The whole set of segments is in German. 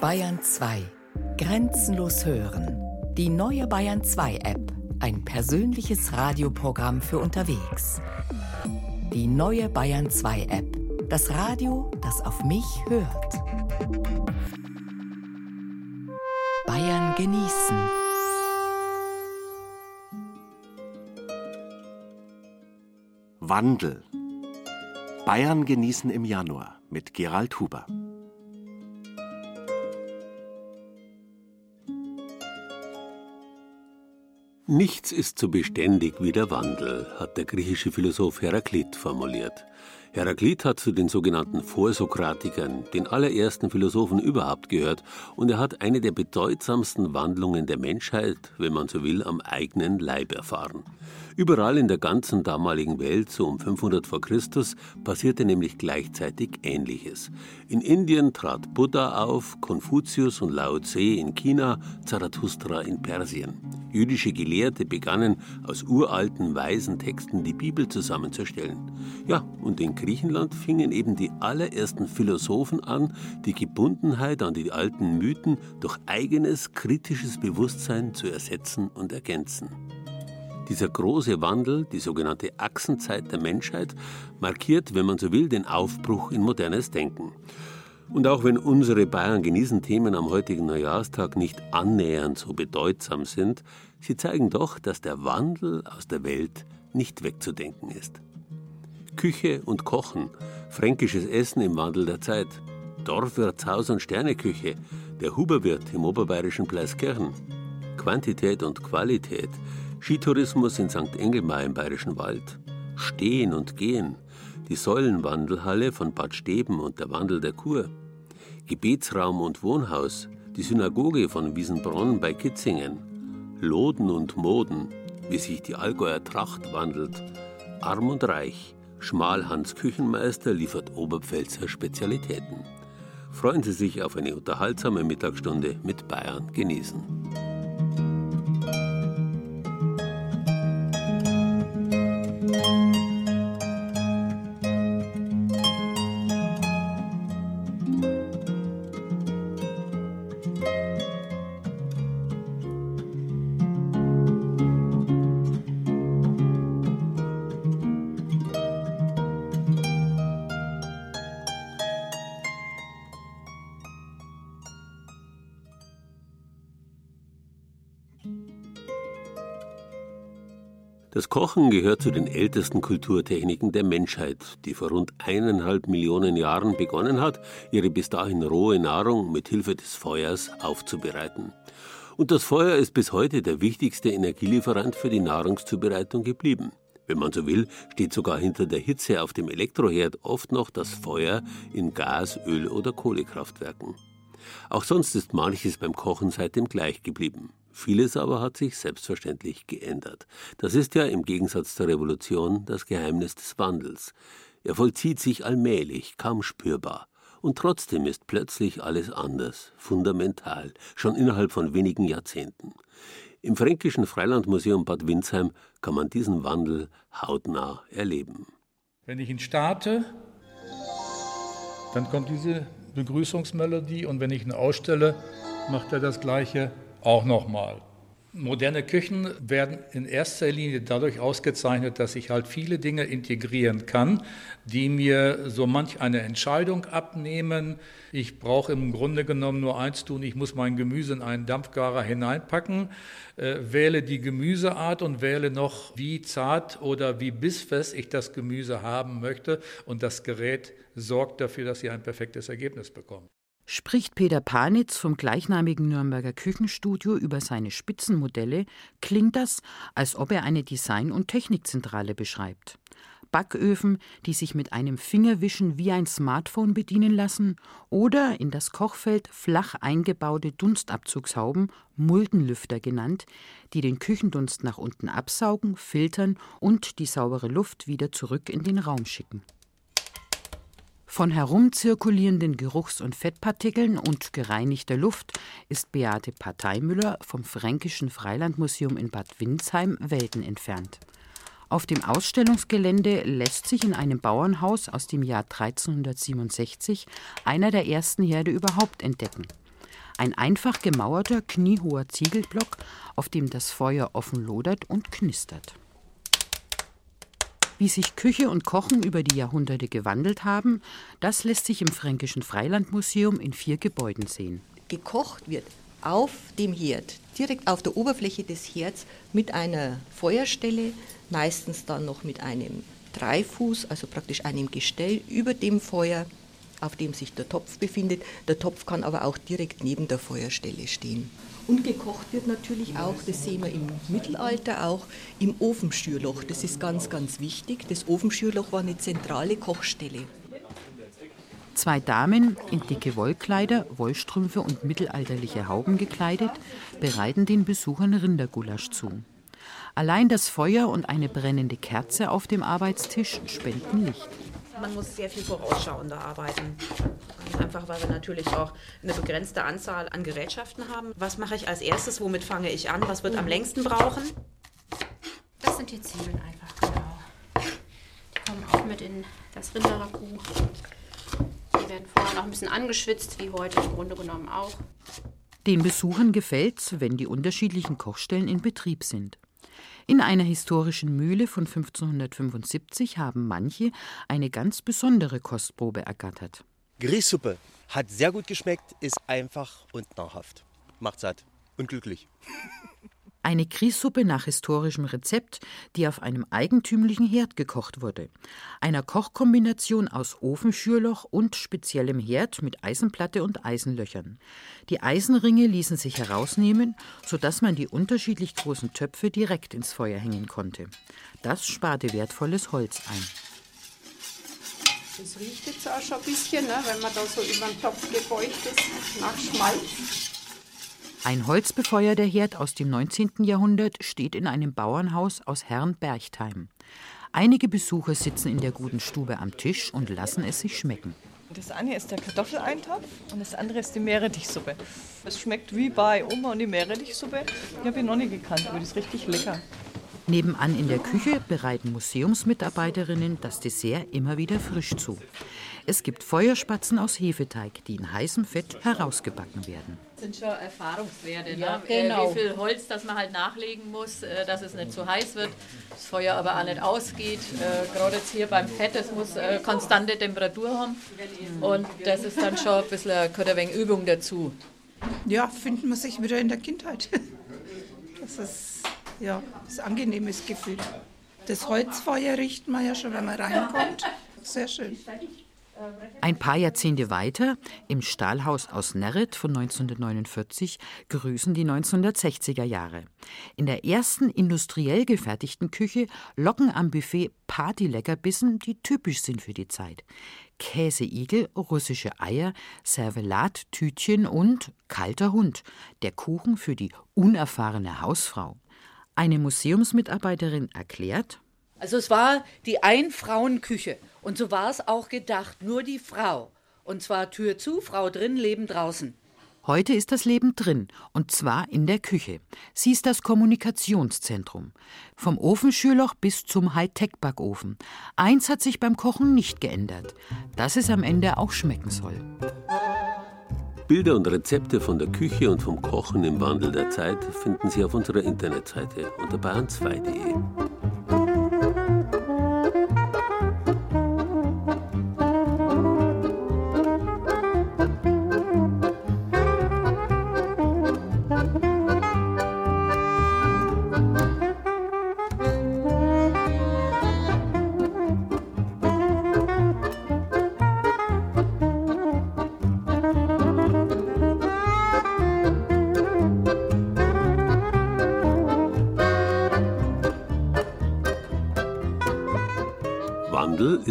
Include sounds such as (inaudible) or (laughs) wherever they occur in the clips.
Bayern 2. Grenzenlos hören. Die neue Bayern 2 App. Ein persönliches Radioprogramm für unterwegs. Die neue Bayern 2 App. Das Radio, das auf mich hört. Bayern genießen. Wandel. Bayern genießen im Januar mit Gerald Huber. Nichts ist so beständig wie der Wandel, hat der griechische Philosoph Heraklit formuliert. Heraklit hat zu den sogenannten Vorsokratikern, den allerersten Philosophen überhaupt gehört, und er hat eine der bedeutsamsten Wandlungen der Menschheit, wenn man so will, am eigenen Leib erfahren. Überall in der ganzen damaligen Welt, so um 500 vor Christus, passierte nämlich gleichzeitig Ähnliches. In Indien trat Buddha auf, Konfuzius und Lao Tse in China, Zarathustra in Persien. Jüdische Gelehrte begannen, aus uralten, weisen Texten die Bibel zusammenzustellen. Ja, und in Griechenland fingen eben die allerersten Philosophen an, die Gebundenheit an die alten Mythen durch eigenes kritisches Bewusstsein zu ersetzen und ergänzen. Dieser große Wandel, die sogenannte Achsenzeit der Menschheit, markiert, wenn man so will, den Aufbruch in modernes Denken. Und auch wenn unsere Bayern genießen Themen am heutigen Neujahrstag nicht annähernd so bedeutsam sind, sie zeigen doch, dass der Wandel aus der Welt nicht wegzudenken ist. Küche und Kochen, fränkisches Essen im Wandel der Zeit, Dorfwirtshaus und Sterneküche, der Huberwirt im oberbayerischen Pleiskirchen, Quantität und Qualität, Skitourismus in St. Engelmar im Bayerischen Wald, Stehen und Gehen, die Säulenwandelhalle von Bad Steben und der Wandel der Kur, Gebetsraum und Wohnhaus, die Synagoge von Wiesenbronn bei Kitzingen, Loden und Moden, wie sich die Allgäuer Tracht wandelt, arm und reich, Schmalhans Küchenmeister liefert Oberpfälzer Spezialitäten. Freuen Sie sich auf eine unterhaltsame Mittagsstunde mit Bayern genießen. Kochen gehört zu den ältesten Kulturtechniken der Menschheit, die vor rund eineinhalb Millionen Jahren begonnen hat, ihre bis dahin rohe Nahrung mit Hilfe des Feuers aufzubereiten. Und das Feuer ist bis heute der wichtigste Energielieferant für die Nahrungszubereitung geblieben. Wenn man so will, steht sogar hinter der Hitze auf dem Elektroherd oft noch das Feuer in Gas-, Öl- oder Kohlekraftwerken. Auch sonst ist manches beim Kochen seitdem gleich geblieben. Vieles aber hat sich selbstverständlich geändert. Das ist ja im Gegensatz zur Revolution das Geheimnis des Wandels. Er vollzieht sich allmählich, kaum spürbar. Und trotzdem ist plötzlich alles anders, fundamental, schon innerhalb von wenigen Jahrzehnten. Im Fränkischen Freilandmuseum Bad Windsheim kann man diesen Wandel hautnah erleben. Wenn ich ihn starte, dann kommt diese Begrüßungsmelodie und wenn ich ihn ausstelle, macht er das gleiche auch nochmal. Moderne Küchen werden in erster Linie dadurch ausgezeichnet, dass ich halt viele Dinge integrieren kann, die mir so manch eine Entscheidung abnehmen. Ich brauche im Grunde genommen nur eins tun, ich muss mein Gemüse in einen Dampfgarer hineinpacken, äh, wähle die Gemüseart und wähle noch, wie zart oder wie bissfest ich das Gemüse haben möchte und das Gerät sorgt dafür, dass Sie ein perfektes Ergebnis bekommen spricht Peter Panitz vom gleichnamigen Nürnberger Küchenstudio über seine Spitzenmodelle, klingt das, als ob er eine Design- und Technikzentrale beschreibt. Backöfen, die sich mit einem Fingerwischen wie ein Smartphone bedienen lassen, oder in das Kochfeld flach eingebaute Dunstabzugshauben, Muldenlüfter genannt, die den Küchendunst nach unten absaugen, filtern und die saubere Luft wieder zurück in den Raum schicken. Von herumzirkulierenden Geruchs- und Fettpartikeln und gereinigter Luft ist Beate Parteimüller vom Fränkischen Freilandmuseum in Bad Windsheim Welten entfernt. Auf dem Ausstellungsgelände lässt sich in einem Bauernhaus aus dem Jahr 1367 einer der ersten Herde überhaupt entdecken. Ein einfach gemauerter, kniehoher Ziegelblock, auf dem das Feuer offen lodert und knistert. Wie sich Küche und Kochen über die Jahrhunderte gewandelt haben, das lässt sich im Fränkischen Freilandmuseum in vier Gebäuden sehen. Gekocht wird auf dem Herd, direkt auf der Oberfläche des Herds mit einer Feuerstelle, meistens dann noch mit einem Dreifuß, also praktisch einem Gestell über dem Feuer, auf dem sich der Topf befindet. Der Topf kann aber auch direkt neben der Feuerstelle stehen. Und gekocht wird natürlich auch, das sehen wir im Mittelalter auch, im Ofenschürloch. Das ist ganz, ganz wichtig. Das Ofenschürloch war eine zentrale Kochstelle. Zwei Damen in dicke Wollkleider, Wollstrümpfe und mittelalterliche Hauben gekleidet, bereiten den Besuchern Rindergulasch zu. Allein das Feuer und eine brennende Kerze auf dem Arbeitstisch spenden Licht. Man muss sehr viel vorausschauender arbeiten. Einfach weil wir natürlich auch eine begrenzte Anzahl an Gerätschaften haben. Was mache ich als erstes? Womit fange ich an? Was wird am längsten brauchen? Das sind die Zwiebeln einfach, genau. Die kommen auch mit in das Rinderragout. Die werden vorher noch ein bisschen angeschwitzt, wie heute im Grunde genommen auch. Den Besuchern gefällt's, wenn die unterschiedlichen Kochstellen in Betrieb sind. In einer historischen Mühle von 1575 haben manche eine ganz besondere Kostprobe ergattert. Grießsuppe hat sehr gut geschmeckt, ist einfach und nahrhaft. Macht satt und glücklich. Eine Grießsuppe nach historischem Rezept, die auf einem eigentümlichen Herd gekocht wurde. Einer Kochkombination aus Ofenschürloch und speziellem Herd mit Eisenplatte und Eisenlöchern. Die Eisenringe ließen sich herausnehmen, sodass man die unterschiedlich großen Töpfe direkt ins Feuer hängen konnte. Das sparte wertvolles Holz ein. Das riecht jetzt auch schon ein bisschen, ne, wenn man da so über den Topf gebeugt ist, nach Schmalz. Ein holzbefeuerter Herd aus dem 19. Jahrhundert steht in einem Bauernhaus aus Herrnberchtheim. Einige Besucher sitzen in der guten Stube am Tisch und lassen es sich schmecken. Das eine ist der Kartoffeleintopf und das andere ist die Meerrettichsuppe. Es schmeckt wie bei Oma und die Meerrettichsuppe. Die habe ich noch nicht gekannt, aber die ist richtig lecker. Nebenan in der Küche bereiten Museumsmitarbeiterinnen das Dessert immer wieder frisch zu. Es gibt Feuerspatzen aus Hefeteig, die in heißem Fett herausgebacken werden. Das sind schon Erfahrungswerte, ja, ne? genau. wie viel Holz, das man halt nachlegen muss, äh, dass es nicht zu heiß wird, das Feuer aber auch nicht ausgeht. Äh, Gerade jetzt hier beim Fett, es muss äh, konstante Temperatur haben und das ist dann schon ein bisschen gehört ein wenig Übung dazu. Ja, findet man sich wieder in der Kindheit. (laughs) Das ist ja das ein angenehmes Gefühl. Das Holzfeuer riecht man ja schon, wenn man reinkommt. Sehr schön. Ein paar Jahrzehnte weiter, im Stahlhaus aus Nerret von 1949, grüßen die 1960er Jahre. In der ersten industriell gefertigten Küche locken am Buffet Partyleckerbissen, die typisch sind für die Zeit. Käseigel, russische Eier, Servelattütchen und kalter Hund, der Kuchen für die unerfahrene Hausfrau. Eine Museumsmitarbeiterin erklärt, Also es war die Ein-Frauen-Küche. Und so war es auch gedacht, nur die Frau. Und zwar Tür zu, Frau drin, Leben draußen. Heute ist das Leben drin, und zwar in der Küche. Sie ist das Kommunikationszentrum. Vom Ofenschürloch bis zum Hightech-Backofen. Eins hat sich beim Kochen nicht geändert, dass es am Ende auch schmecken soll. Bilder und Rezepte von der Küche und vom Kochen im Wandel der Zeit finden Sie auf unserer Internetseite unter bayern2.de.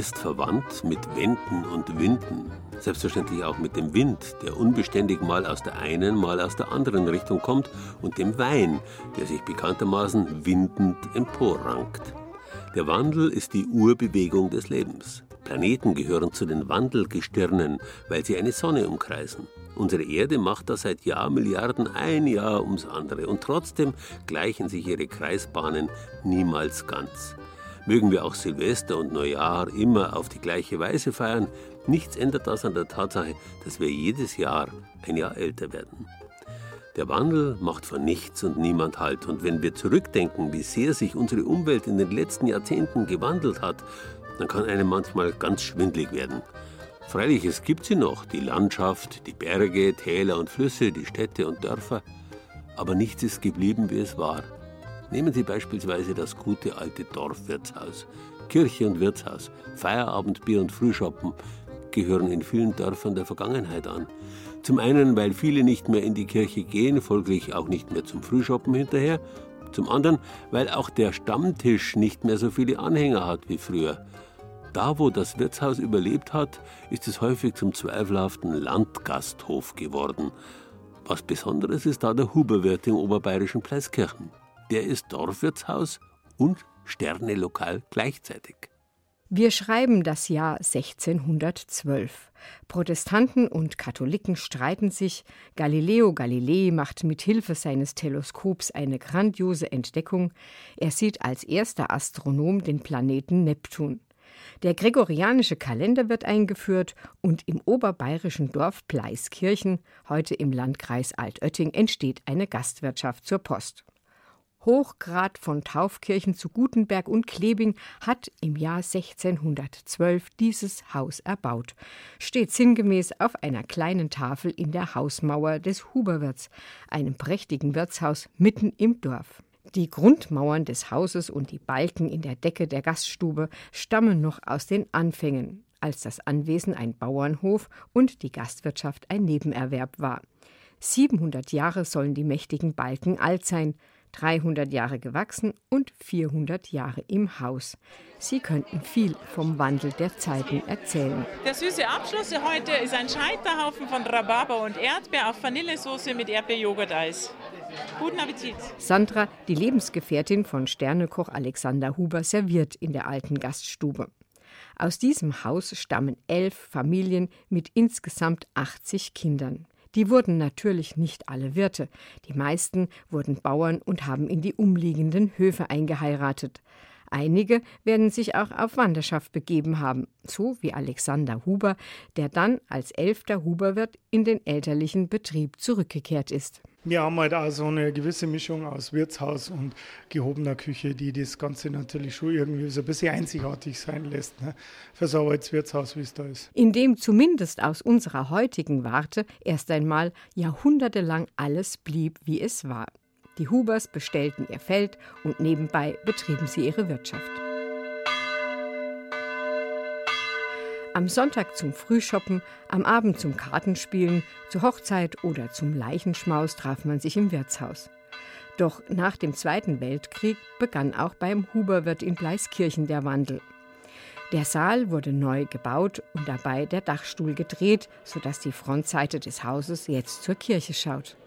ist verwandt mit Wenden und Winden. Selbstverständlich auch mit dem Wind, der unbeständig mal aus der einen, mal aus der anderen Richtung kommt, und dem Wein, der sich bekanntermaßen windend emporrankt. Der Wandel ist die Urbewegung des Lebens. Planeten gehören zu den Wandelgestirnen, weil sie eine Sonne umkreisen. Unsere Erde macht das seit Jahrmilliarden ein Jahr ums andere und trotzdem gleichen sich ihre Kreisbahnen niemals ganz. Mögen wir auch Silvester und Neujahr immer auf die gleiche Weise feiern, Nichts ändert das an der Tatsache, dass wir jedes Jahr ein Jahr älter werden. Der Wandel macht von nichts und niemand Halt. Und wenn wir zurückdenken, wie sehr sich unsere Umwelt in den letzten Jahrzehnten gewandelt hat, dann kann einem manchmal ganz schwindlig werden. Freilich, es gibt sie noch, die Landschaft, die Berge, Täler und Flüsse, die Städte und Dörfer. Aber nichts ist geblieben, wie es war. Nehmen Sie beispielsweise das gute alte Dorfwirtshaus. Kirche und Wirtshaus, Feierabendbier und Frühschoppen gehören in vielen Dörfern der Vergangenheit an. Zum einen, weil viele nicht mehr in die Kirche gehen, folglich auch nicht mehr zum Frühschoppen hinterher. Zum anderen, weil auch der Stammtisch nicht mehr so viele Anhänger hat wie früher. Da, wo das Wirtshaus überlebt hat, ist es häufig zum zweifelhaften Landgasthof geworden. Was Besonderes ist da der Huberwirt im oberbayerischen Pleiskirchen. Der ist Dorfwirtshaus und Sternelokal gleichzeitig. Wir schreiben das Jahr 1612. Protestanten und Katholiken streiten sich. Galileo Galilei macht mit Hilfe seines Teleskops eine grandiose Entdeckung. Er sieht als erster Astronom den Planeten Neptun. Der gregorianische Kalender wird eingeführt und im oberbayerischen Dorf Pleiskirchen, heute im Landkreis Altötting, entsteht eine Gastwirtschaft zur Post. Hochgrad von Taufkirchen zu Gutenberg und Klebing hat im Jahr 1612 dieses Haus erbaut. Steht sinngemäß auf einer kleinen Tafel in der Hausmauer des Huberwirts, einem prächtigen Wirtshaus mitten im Dorf. Die Grundmauern des Hauses und die Balken in der Decke der Gaststube stammen noch aus den Anfängen, als das Anwesen ein Bauernhof und die Gastwirtschaft ein Nebenerwerb war. 700 Jahre sollen die mächtigen Balken alt sein, 300 Jahre gewachsen und 400 Jahre im Haus. Sie könnten viel vom Wandel der Zeiten erzählen. Der süße Abschluss heute ist ein Scheiterhaufen von Rhabarber und Erdbeer auf Vanillesoße mit Erdbeerjoghurt-Eis. Guten Appetit. Sandra, die Lebensgefährtin von Sternekoch Alexander Huber, serviert in der alten Gaststube. Aus diesem Haus stammen elf Familien mit insgesamt 80 Kindern. Die wurden natürlich nicht alle Wirte. Die meisten wurden Bauern und haben in die umliegenden Höfe eingeheiratet. Einige werden sich auch auf Wanderschaft begeben haben, so wie Alexander Huber, der dann als elfter Huberwirt in den elterlichen Betrieb zurückgekehrt ist. Wir haben halt auch so eine gewisse Mischung aus Wirtshaus und gehobener Küche, die das Ganze natürlich schon irgendwie so ein bisschen einzigartig sein lässt. Ne? Für so ein Wirtshaus, wie es da ist. In dem zumindest aus unserer heutigen Warte erst einmal jahrhundertelang alles blieb, wie es war. Die Hubers bestellten ihr Feld und nebenbei betrieben sie ihre Wirtschaft. Am Sonntag zum Frühshoppen, am Abend zum Kartenspielen, zur Hochzeit oder zum Leichenschmaus traf man sich im Wirtshaus. Doch nach dem Zweiten Weltkrieg begann auch beim Huberwirt in Bleiskirchen der Wandel. Der Saal wurde neu gebaut und dabei der Dachstuhl gedreht, sodass die Frontseite des Hauses jetzt zur Kirche schaut.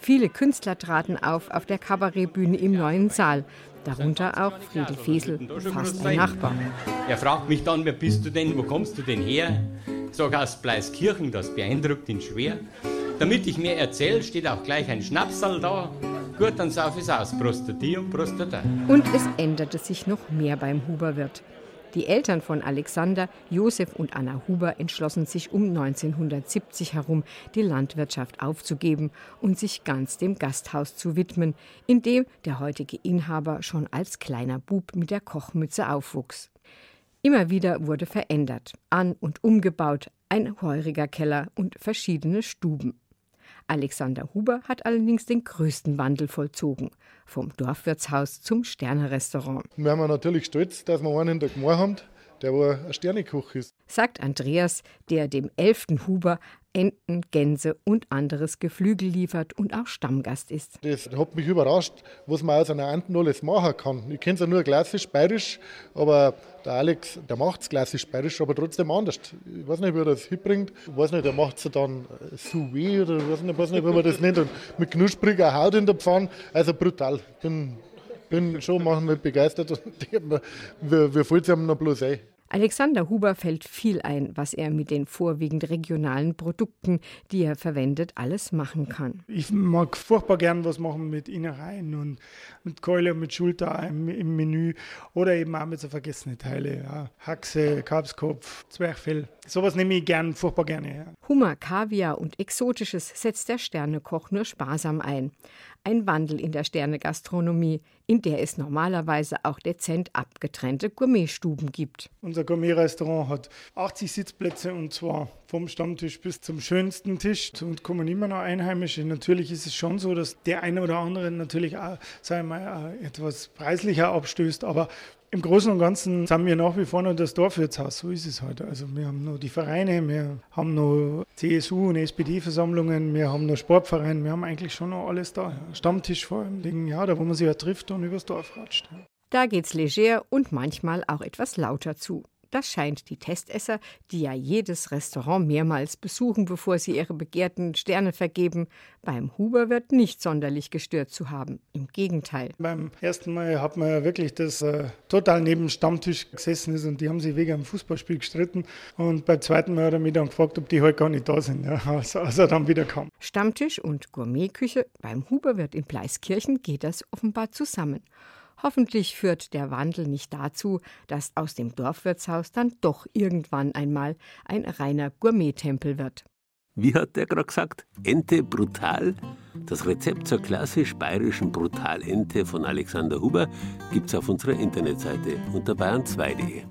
Viele Künstler traten auf auf der Kabarettbühne im neuen Saal, darunter auch Friedel Fesel, fast ein Nachbar. Er fragt mich dann, wer bist du denn, wo kommst du denn her? Sag aus Bleiskirchen, das beeindruckt ihn schwer. Damit ich mehr erzähle, steht auch gleich ein Schnapsal da. Gut, dann sauf es aus, Prostati und Prostata. Und es änderte sich noch mehr beim Huberwirt. Die Eltern von Alexander, Josef und Anna Huber entschlossen sich um 1970 herum, die Landwirtschaft aufzugeben und sich ganz dem Gasthaus zu widmen, in dem der heutige Inhaber schon als kleiner Bub mit der Kochmütze aufwuchs. Immer wieder wurde verändert, an- und umgebaut, ein heuriger Keller und verschiedene Stuben. Alexander Huber hat allerdings den größten Wandel vollzogen, vom Dorfwirtshaus zum Sternerestaurant. Wir haben natürlich stolz, dass wir einen in der Gemeinde haben, der ein Sternekoch ist. Sagt Andreas, der dem elften Huber Enten, Gänse und anderes Geflügel liefert und auch Stammgast ist. Das hat mich überrascht, was man aus einer Enten alles machen kann. Ich kenne es ja nur klassisch bayerisch, aber der Alex, der macht es klassisch bayerisch, aber trotzdem anders. Ich weiß nicht, wie er das hinbringt. Ich weiß nicht, er macht es dann sous oder weiß nicht, weiß nicht, wie man das nennt. Und mit knuspriger Haut in der Pfanne. Also brutal. Bin bin schon manchmal begeistert und wie fällt es einem noch bloß ein? Alexander Huber fällt viel ein, was er mit den vorwiegend regionalen Produkten, die er verwendet, alles machen kann. Ich mag furchtbar gern was machen mit Innereien und mit Keule und mit Schulter im, im Menü oder eben auch mit so vergessenen Teilen. Ja. Haxe, Kalbskopf, Zwerchfell. Sowas nehme ich gern, furchtbar gerne her. Hummer, Kaviar und Exotisches setzt der Sternekoch nur sparsam ein ein Wandel in der Sternegastronomie, in der es normalerweise auch dezent abgetrennte Gourmetstuben gibt. Unser Gourmet-Restaurant hat 80 Sitzplätze und zwar vom Stammtisch bis zum schönsten Tisch und kommen immer noch Einheimische. Natürlich ist es schon so, dass der eine oder andere natürlich auch, sagen wir mal, etwas preislicher abstößt, aber im Großen und Ganzen sind wir nach wie vor noch das Dorfwirtshaus, so ist es heute. Also wir haben noch die Vereine, wir haben noch CSU und SPD-Versammlungen, wir haben noch Sportvereine, wir haben eigentlich schon noch alles da. Stammtisch vor allem, ja, da wo man sich ja trifft und übers Dorf ratscht. Da geht's leger und manchmal auch etwas lauter zu. Das scheint die Testesser, die ja jedes Restaurant mehrmals besuchen, bevor sie ihre begehrten Sterne vergeben, beim Huber wird nicht sonderlich gestört zu haben. Im Gegenteil. Beim ersten Mal hat man ja wirklich das äh, total neben dem Stammtisch gesessen ist und die haben sich wegen einem Fußballspiel gestritten. Und beim zweiten Mal hat er mich dann gefragt, ob die heute gar nicht da sind, ja, (laughs) als, als er dann wieder kam. Stammtisch und Gourmetküche beim Huber wird in Pleiskirchen geht das offenbar zusammen. Hoffentlich führt der Wandel nicht dazu, dass aus dem Dorfwirtshaus dann doch irgendwann einmal ein reiner Gourmettempel wird. Wie hat der gerade gesagt? Ente brutal? Das Rezept zur klassisch bayerischen Brutalente von Alexander Huber gibt's auf unserer Internetseite unter bayern2.de.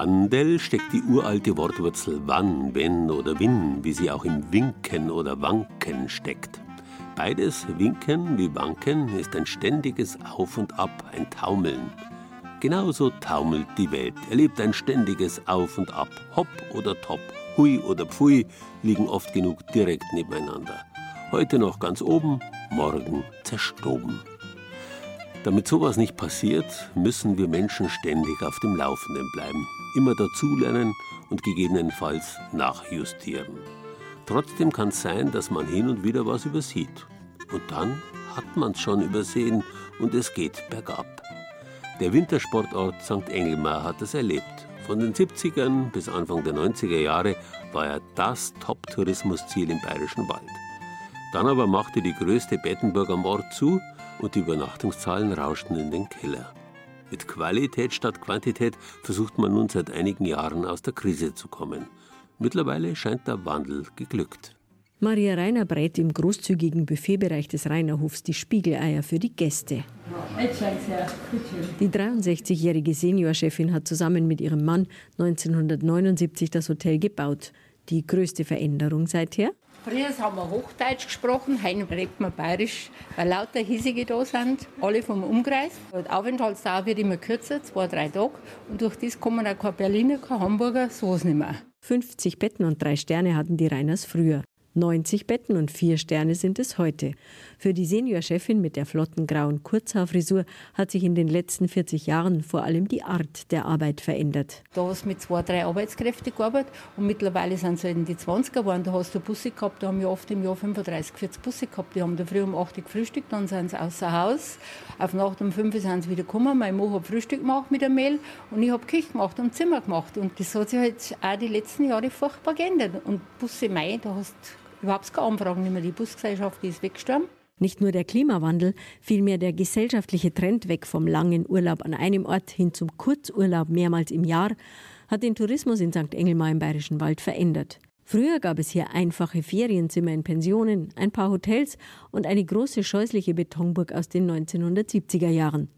Wandel steckt die uralte Wortwurzel wann, wenn oder win, wie sie auch im Winken oder Wanken steckt. Beides, Winken wie Wanken, ist ein ständiges Auf und Ab, ein Taumeln. Genauso taumelt die Welt, erlebt ein ständiges Auf und Ab. Hopp oder Top, Hui oder Pfui liegen oft genug direkt nebeneinander. Heute noch ganz oben, morgen zerstoben. Damit sowas nicht passiert, müssen wir Menschen ständig auf dem Laufenden bleiben, immer dazulernen und gegebenenfalls nachjustieren. Trotzdem kann es sein, dass man hin und wieder was übersieht. Und dann hat man es schon übersehen und es geht bergab. Der Wintersportort St. Engelmar hat es erlebt. Von den 70ern bis Anfang der 90er Jahre war er das Top-Tourismusziel im Bayerischen Wald. Dann aber machte die größte Bettenburg am Ort zu und die Übernachtungszahlen rauschten in den Keller. Mit Qualität statt Quantität versucht man nun seit einigen Jahren aus der Krise zu kommen. Mittlerweile scheint der Wandel geglückt. Maria Reiner brät im großzügigen Buffetbereich des Reinerhofs die Spiegeleier für die Gäste. Die 63-jährige Seniorchefin hat zusammen mit ihrem Mann 1979 das Hotel gebaut. Die größte Veränderung seither? Früher haben wir Hochdeutsch gesprochen, heute redet man Bayerisch, weil lauter Hiesige da sind, alle vom Umkreis. Die Aufenthaltsdauer wird immer kürzer, zwei, drei Tage. Und durch das kommen auch keine Berliner, keine Hamburger, sowas nicht mehr. 50 Betten und drei Sterne hatten die Reiners früher. 90 Betten und vier Sterne sind es heute. Für die Seniorchefin mit der flotten grauen Kurzhaarfrisur hat sich in den letzten 40 Jahren vor allem die Art der Arbeit verändert. Da hast du mit zwei, drei Arbeitskräften gearbeitet und mittlerweile sind sie in die 20er geworden. Da hast du Busse gehabt, da haben wir oft im Jahr 35, 40 Busse gehabt. Die haben da früh um 8 Uhr gefrühstückt, dann sind sie außer Haus. Auf Nacht um 5 Uhr sind sie wieder gekommen. Mein Mann hat Frühstück gemacht mit dem Mehl und ich habe Küche gemacht und Zimmer gemacht. Und das hat sich halt auch die letzten Jahre furchtbar geändert. Und Busse Mai, da hast überhaupt keine Anfragen mehr. Die Busgesellschaft die ist weggestorben. Nicht nur der Klimawandel, vielmehr der gesellschaftliche Trend weg vom langen Urlaub an einem Ort hin zum Kurzurlaub mehrmals im Jahr hat den Tourismus in St. Engelmar im Bayerischen Wald verändert. Früher gab es hier einfache Ferienzimmer in Pensionen, ein paar Hotels und eine große scheußliche Betonburg aus den 1970er Jahren.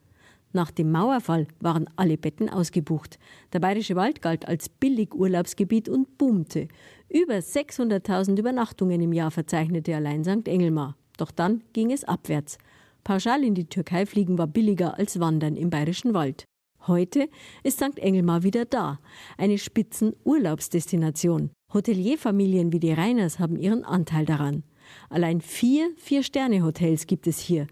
Nach dem Mauerfall waren alle Betten ausgebucht. Der Bayerische Wald galt als Billigurlaubsgebiet und boomte. Über 600.000 Übernachtungen im Jahr verzeichnete allein St. Engelmar. Doch dann ging es abwärts. Pauschal in die Türkei fliegen war billiger als Wandern im Bayerischen Wald. Heute ist St. Engelmar wieder da, eine Spitzenurlaubsdestination. Hotelierfamilien wie die Reiners haben ihren Anteil daran. Allein vier Vier-Sterne-Hotels gibt es hier.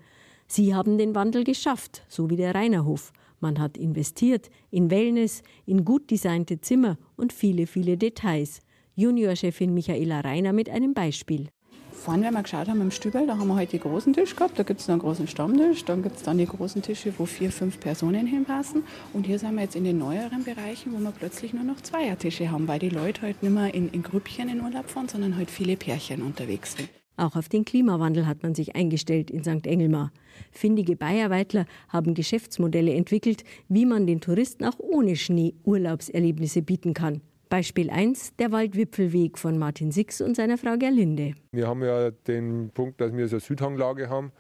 Sie haben den Wandel geschafft, so wie der Rainerhof. Man hat investiert in Wellness, in gut designte Zimmer und viele, viele Details. Juniorchefin Michaela Reiner mit einem Beispiel. Vorhin, wenn wir geschaut haben im Stübel, da haben wir heute die großen Tisch gehabt. Da gibt es einen großen Stammtisch. Dann gibt es dann die großen Tische, wo vier, fünf Personen hinpassen. Und hier sind wir jetzt in den neueren Bereichen, wo wir plötzlich nur noch Zweiertische haben, weil die Leute heute nicht mehr in, in Grüppchen in Urlaub fahren, sondern heute viele Pärchen unterwegs sind. Auch auf den Klimawandel hat man sich eingestellt in St. Engelmar. Findige Bayerweitler haben Geschäftsmodelle entwickelt, wie man den Touristen auch ohne Schnee Urlaubserlebnisse bieten kann. Beispiel 1, der Waldwipfelweg von Martin Six und seiner Frau Gerlinde. Wir haben ja den Punkt, dass wir so eine Südhanglage haben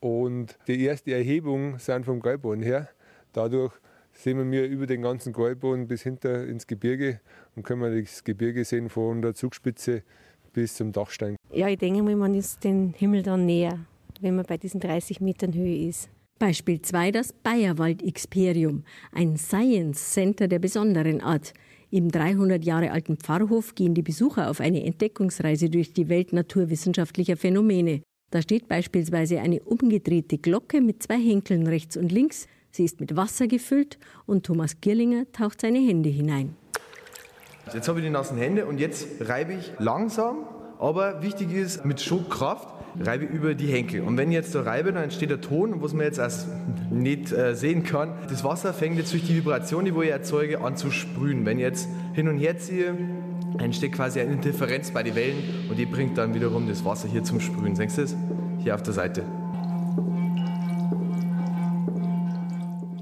und die erste Erhebung sind vom Gäuboden her. Dadurch sehen wir über den ganzen Gäuboden bis hinter ins Gebirge und können wir das Gebirge sehen von der Zugspitze bis zum Dachstein. Ja, ich denke mal, man ist den Himmel dann näher, wenn man bei diesen 30 Metern Höhe ist. Beispiel 2 das Bayerwald Experium, ein Science Center der besonderen Art. Im 300 Jahre alten Pfarrhof gehen die Besucher auf eine Entdeckungsreise durch die Welt naturwissenschaftlicher Phänomene. Da steht beispielsweise eine umgedrehte Glocke mit zwei Henkeln rechts und links. Sie ist mit Wasser gefüllt und Thomas Girlinger taucht seine Hände hinein. Jetzt habe ich die nassen Hände und jetzt reibe ich langsam, aber wichtig ist mit Schubkraft reibe über die Henkel. Und wenn ich jetzt so reibe, dann entsteht der Ton, was man jetzt erst nicht äh, sehen kann. Das Wasser fängt jetzt durch die Vibration, die ich erzeuge, an zu sprühen. Wenn ich jetzt hin und her ziehe, entsteht quasi eine Interferenz bei den Wellen und die bringt dann wiederum das Wasser hier zum Sprühen. Siehst du das? Hier auf der Seite.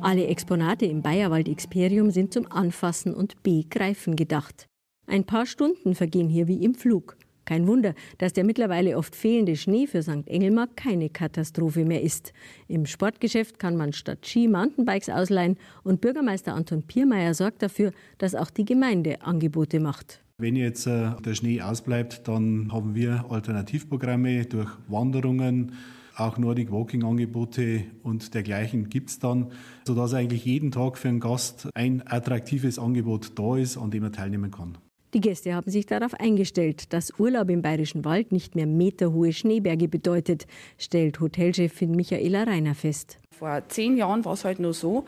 Alle Exponate im Bayerwald Experium sind zum Anfassen und Begreifen gedacht. Ein paar Stunden vergehen hier wie im Flug. Kein Wunder, dass der mittlerweile oft fehlende Schnee für St. Engelmar keine Katastrophe mehr ist. Im Sportgeschäft kann man statt Ski Mountainbikes ausleihen und Bürgermeister Anton Piermeier sorgt dafür, dass auch die Gemeinde Angebote macht. Wenn jetzt äh, der Schnee ausbleibt, dann haben wir Alternativprogramme durch Wanderungen, auch Nordic Walking Angebote und dergleichen gibt es dann, sodass eigentlich jeden Tag für einen Gast ein attraktives Angebot da ist, an dem er teilnehmen kann. Die Gäste haben sich darauf eingestellt, dass Urlaub im Bayerischen Wald nicht mehr meterhohe Schneeberge bedeutet, stellt Hotelchefin Michaela Reiner fest. Vor zehn Jahren war es halt nur so,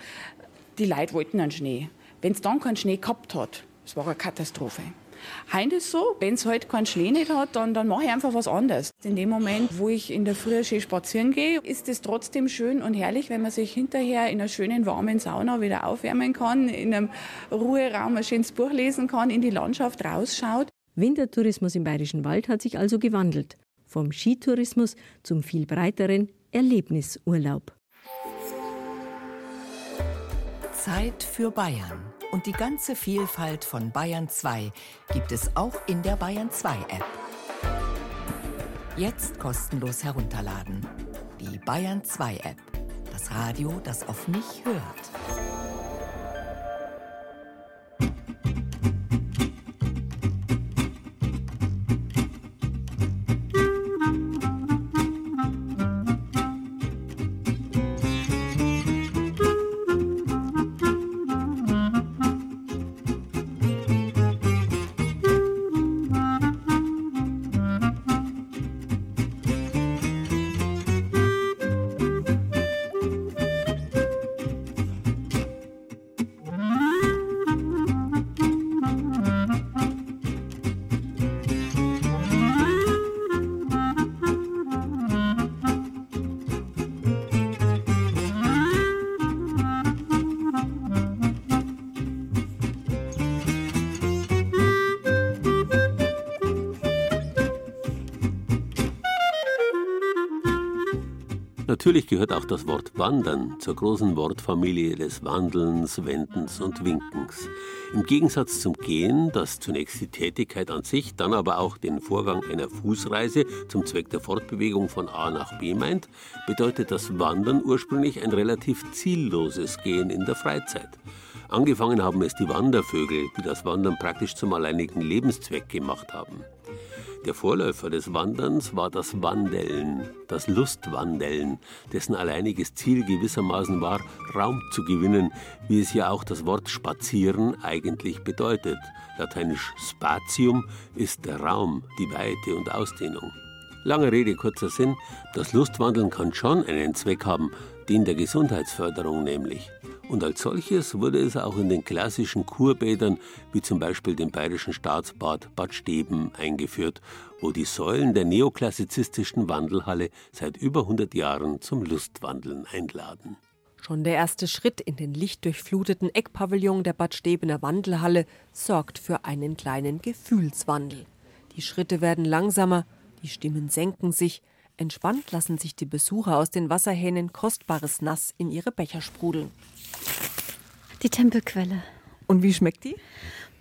die Leute wollten einen Schnee. Wenn es dann keinen Schnee gehabt hat, es war eine Katastrophe. Heute ist so, wenn es heute halt keinen Schnee nicht hat, dann, dann mache ich einfach was anderes. In dem Moment, wo ich in der Früh schön spazieren gehe, ist es trotzdem schön und herrlich, wenn man sich hinterher in einer schönen warmen Sauna wieder aufwärmen kann, in einem Ruheraum ein schönes Buch lesen kann, in die Landschaft rausschaut. Wintertourismus im Bayerischen Wald hat sich also gewandelt. Vom Skitourismus zum viel breiteren Erlebnisurlaub. Zeit für Bayern. Und die ganze Vielfalt von Bayern 2 gibt es auch in der Bayern 2 App. Jetzt kostenlos herunterladen. Die Bayern 2 App. Das Radio, das auf mich hört. Natürlich gehört auch das Wort Wandern zur großen Wortfamilie des Wandelns, Wendens und Winkens. Im Gegensatz zum Gehen, das zunächst die Tätigkeit an sich, dann aber auch den Vorgang einer Fußreise zum Zweck der Fortbewegung von A nach B meint, bedeutet das Wandern ursprünglich ein relativ zielloses Gehen in der Freizeit. Angefangen haben es die Wandervögel, die das Wandern praktisch zum alleinigen Lebenszweck gemacht haben. Der Vorläufer des Wanderns war das Wandeln, das Lustwandeln, dessen alleiniges Ziel gewissermaßen war, Raum zu gewinnen, wie es ja auch das Wort spazieren eigentlich bedeutet. Lateinisch spatium ist der Raum, die Weite und Ausdehnung. Lange Rede, kurzer Sinn, das Lustwandeln kann schon einen Zweck haben, den der Gesundheitsförderung nämlich. Und als solches wurde es auch in den klassischen Kurbädern, wie zum Beispiel dem bayerischen Staatsbad Bad Steben, eingeführt, wo die Säulen der neoklassizistischen Wandelhalle seit über 100 Jahren zum Lustwandeln einladen. Schon der erste Schritt in den lichtdurchfluteten Eckpavillon der Bad Stebener Wandelhalle sorgt für einen kleinen Gefühlswandel. Die Schritte werden langsamer, die Stimmen senken sich, entspannt lassen sich die Besucher aus den Wasserhähnen kostbares Nass in ihre Becher sprudeln. Die Tempelquelle. Und wie schmeckt die?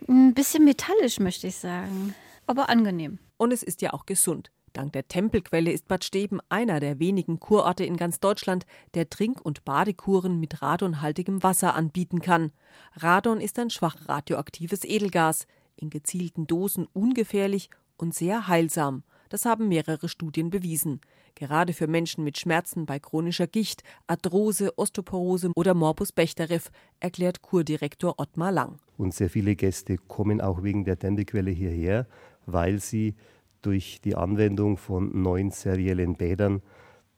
Ein bisschen metallisch, möchte ich sagen. Aber angenehm. Und es ist ja auch gesund. Dank der Tempelquelle ist Bad Steben einer der wenigen Kurorte in ganz Deutschland, der Trink- und Badekuren mit radonhaltigem Wasser anbieten kann. Radon ist ein schwach radioaktives Edelgas, in gezielten Dosen ungefährlich und sehr heilsam. Das haben mehrere Studien bewiesen. Gerade für Menschen mit Schmerzen bei chronischer Gicht, Arthrose, Osteoporose oder Morbus Bechterew, erklärt Kurdirektor Ottmar Lang. Und sehr viele Gäste kommen auch wegen der Tempelquelle hierher, weil sie durch die Anwendung von neuen seriellen Bädern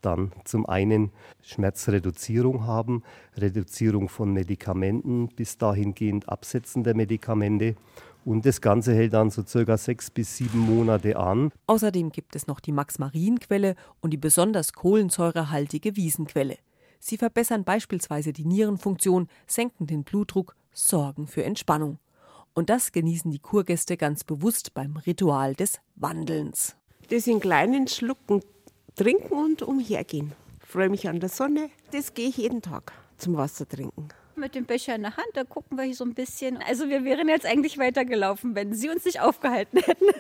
dann zum einen Schmerzreduzierung haben, Reduzierung von Medikamenten bis dahingehend Absetzen der Medikamente und das Ganze hält dann so circa sechs bis sieben Monate an. Außerdem gibt es noch die Max-Marien-Quelle und die besonders kohlensäurehaltige Wiesenquelle. Sie verbessern beispielsweise die Nierenfunktion, senken den Blutdruck, sorgen für Entspannung. Und das genießen die Kurgäste ganz bewusst beim Ritual des Wandelns. Das in kleinen Schlucken trinken und umhergehen. Freue mich an der Sonne. Das gehe ich jeden Tag zum Wasser trinken mit dem Becher in der Hand, da gucken wir hier so ein bisschen. Also wir wären jetzt eigentlich weitergelaufen, wenn Sie uns nicht aufgehalten hätten. (laughs)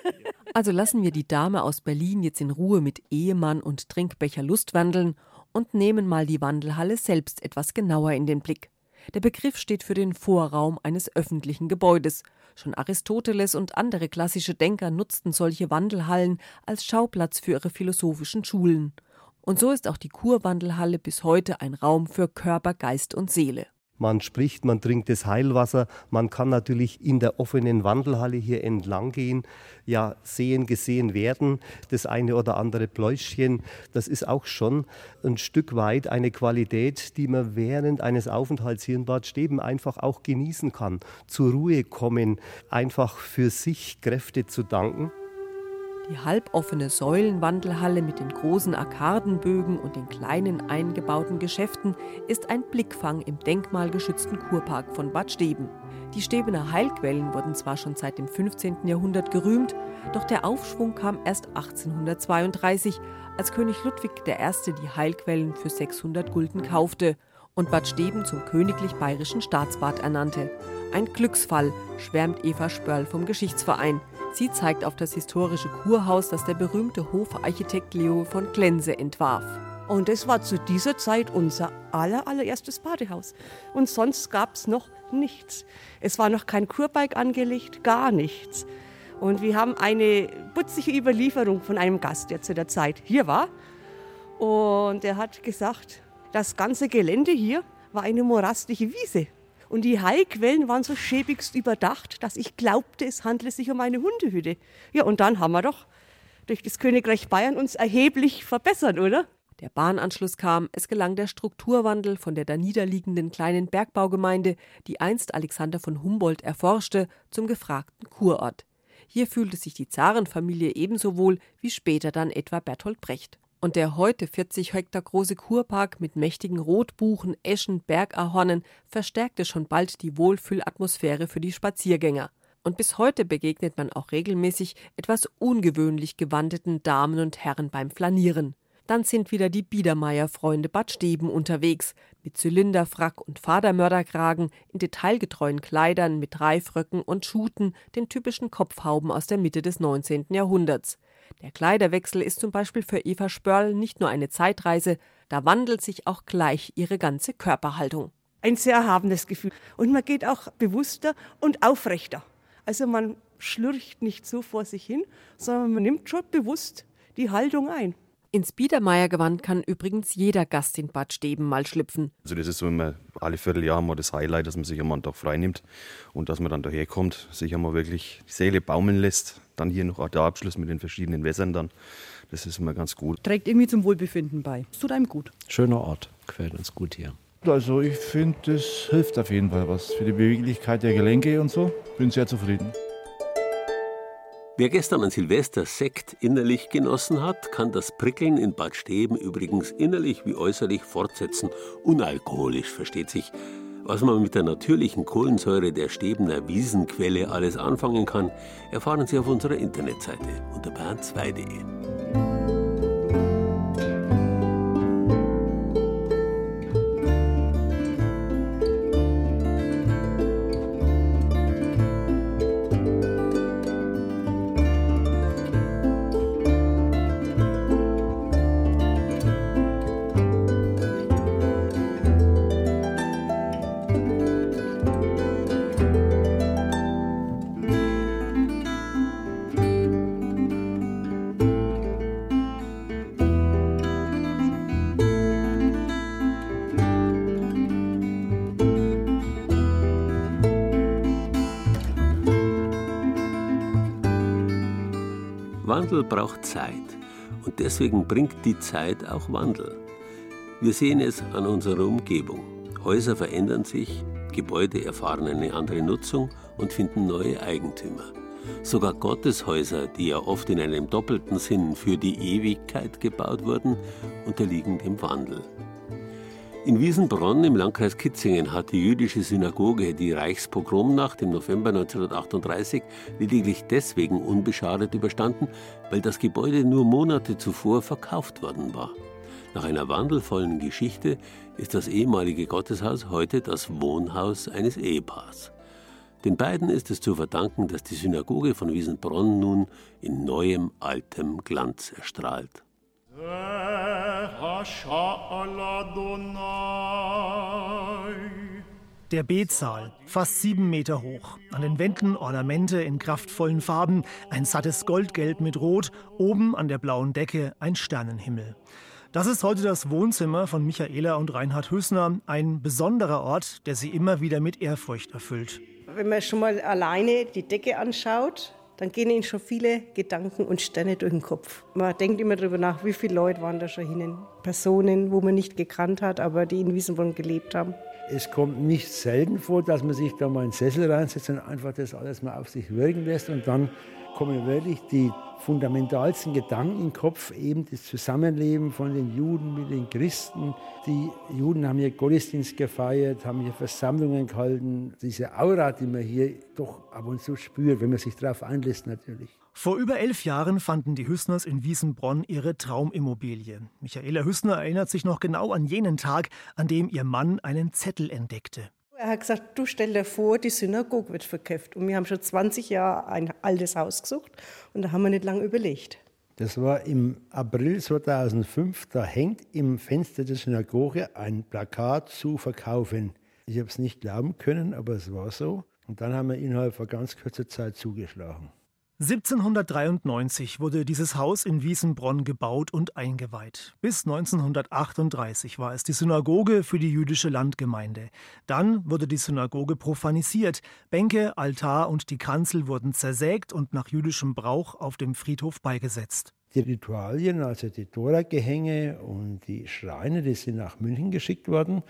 Also lassen wir die Dame aus Berlin jetzt in Ruhe mit Ehemann und Trinkbecher lustwandeln und nehmen mal die Wandelhalle selbst etwas genauer in den Blick. Der Begriff steht für den Vorraum eines öffentlichen Gebäudes. Schon Aristoteles und andere klassische Denker nutzten solche Wandelhallen als Schauplatz für ihre philosophischen Schulen. Und so ist auch die Kurwandelhalle bis heute ein Raum für Körper, Geist und Seele man spricht, man trinkt das Heilwasser, man kann natürlich in der offenen Wandelhalle hier entlang gehen, ja sehen, gesehen werden, das eine oder andere Pläuschchen, das ist auch schon ein Stück weit eine Qualität, die man während eines Aufenthalts hier in Bad Steben einfach auch genießen kann, zur Ruhe kommen, einfach für sich Kräfte zu danken. Die halboffene Säulenwandelhalle mit den großen Arkadenbögen und den kleinen eingebauten Geschäften ist ein Blickfang im denkmalgeschützten Kurpark von Bad Steben. Die Stebener Heilquellen wurden zwar schon seit dem 15. Jahrhundert gerühmt, doch der Aufschwung kam erst 1832, als König Ludwig I. die Heilquellen für 600 Gulden kaufte und Bad Steben zum königlich bayerischen Staatsbad ernannte. Ein Glücksfall, schwärmt Eva Spörl vom Geschichtsverein. Sie zeigt auf das historische Kurhaus, das der berühmte Hofarchitekt Leo von Glense entwarf. Und das war zu dieser Zeit unser aller, allererstes Badehaus. Und sonst gab es noch nichts. Es war noch kein Kurbalk angelegt, gar nichts. Und wir haben eine putzige Überlieferung von einem Gast, der zu der Zeit hier war. Und er hat gesagt, das ganze Gelände hier war eine morastige Wiese. Und die Heilquellen waren so schäbigst überdacht, dass ich glaubte, es handle sich um eine Hundehütte. Ja, und dann haben wir doch durch das Königreich Bayern uns erheblich verbessert, oder? Der Bahnanschluss kam, es gelang der Strukturwandel von der da niederliegenden kleinen Bergbaugemeinde, die einst Alexander von Humboldt erforschte, zum gefragten Kurort. Hier fühlte sich die Zarenfamilie ebenso wohl wie später dann etwa Bertolt Brecht. Und der heute 40 Hektar große Kurpark mit mächtigen Rotbuchen, Eschen, Bergahornen verstärkte schon bald die Wohlfühlatmosphäre für die Spaziergänger. Und bis heute begegnet man auch regelmäßig etwas ungewöhnlich gewandeten Damen und Herren beim Flanieren. Dann sind wieder die Biedermeier-Freunde Bad Steben unterwegs. Mit Zylinderfrack und Vatermörderkragen, in detailgetreuen Kleidern mit Reifröcken und Schuten, den typischen Kopfhauben aus der Mitte des 19. Jahrhunderts. Der Kleiderwechsel ist zum Beispiel für Eva Spörl nicht nur eine Zeitreise, da wandelt sich auch gleich ihre ganze Körperhaltung. Ein sehr erhabenes Gefühl. Und man geht auch bewusster und aufrechter. Also man schlürcht nicht so vor sich hin, sondern man nimmt schon bewusst die Haltung ein. Ins Biedermeiergewand kann übrigens jeder Gast in Bad Steben mal schlüpfen. Also das ist so immer alle Vierteljahr mal das Highlight, dass man sich einmal einen Tag frei nimmt und dass man dann daherkommt, sich einmal wirklich die Seele baumeln lässt. Dann hier noch der Abschluss mit den verschiedenen Wässern dann. Das ist immer ganz gut. Trägt irgendwie zum Wohlbefinden bei. Es tut einem gut. Schöner Ort, gefällt uns gut hier. Also ich finde, das hilft auf jeden Fall was für die Beweglichkeit der Gelenke und so. Bin sehr zufrieden. Wer gestern an Silvester Sekt innerlich genossen hat, kann das Prickeln in Bad Steben übrigens innerlich wie äußerlich fortsetzen. Unalkoholisch, versteht sich. Was man mit der natürlichen Kohlensäure der Stebener Wiesenquelle alles anfangen kann, erfahren Sie auf unserer Internetseite unter bern2.de. deswegen bringt die Zeit auch Wandel. Wir sehen es an unserer Umgebung. Häuser verändern sich, Gebäude erfahren eine andere Nutzung und finden neue Eigentümer. Sogar Gotteshäuser, die ja oft in einem doppelten Sinn für die Ewigkeit gebaut wurden, unterliegen dem Wandel. In Wiesenbronn im Landkreis Kitzingen hat die jüdische Synagoge die Reichspogromnacht im November 1938 lediglich deswegen unbeschadet überstanden, weil das Gebäude nur Monate zuvor verkauft worden war. Nach einer wandelvollen Geschichte ist das ehemalige Gotteshaus heute das Wohnhaus eines Ehepaars. Den beiden ist es zu verdanken, dass die Synagoge von Wiesenbronn nun in neuem, altem Glanz erstrahlt. Der Betsaal, fast sieben Meter hoch. An den Wänden Ornamente in kraftvollen Farben, ein sattes Goldgelb mit Rot, oben an der blauen Decke ein Sternenhimmel. Das ist heute das Wohnzimmer von Michaela und Reinhard Hüssner, ein besonderer Ort, der sie immer wieder mit Ehrfurcht erfüllt. Wenn man schon mal alleine die Decke anschaut, dann gehen ihnen schon viele Gedanken und Sterne durch den Kopf. Man denkt immer darüber nach, wie viele Leute waren da schon hinnen. Personen, wo man nicht gekannt hat, aber die in Wiesenbrunn gelebt haben. Es kommt nicht selten vor, dass man sich da mal in den Sessel reinsetzt und einfach das alles mal auf sich wirken lässt und dann kommen wirklich die fundamentalsten Gedanken den Kopf, eben das Zusammenleben von den Juden mit den Christen. Die Juden haben hier Gottesdienst gefeiert, haben hier Versammlungen gehalten. Diese Aura, die man hier doch ab und zu spürt, wenn man sich darauf einlässt natürlich. Vor über elf Jahren fanden die Hüssners in Wiesenbronn ihre Traumimmobilie. Michaela Hüssner erinnert sich noch genau an jenen Tag, an dem ihr Mann einen Zettel entdeckte. Er hat gesagt, du stell dir vor, die Synagoge wird verkauft. Und wir haben schon 20 Jahre ein altes Haus gesucht und da haben wir nicht lange überlegt. Das war im April 2005, da hängt im Fenster der Synagoge ein Plakat zu verkaufen. Ich habe es nicht glauben können, aber es war so. Und dann haben wir innerhalb von ganz kurzer Zeit zugeschlagen. 1793 wurde dieses Haus in Wiesenbronn gebaut und eingeweiht. Bis 1938 war es die Synagoge für die jüdische Landgemeinde. Dann wurde die Synagoge profanisiert. Bänke, Altar und die Kanzel wurden zersägt und nach jüdischem Brauch auf dem Friedhof beigesetzt. Die Ritualien, also die Tora-Gehänge und die Schreine, die sind nach München geschickt worden.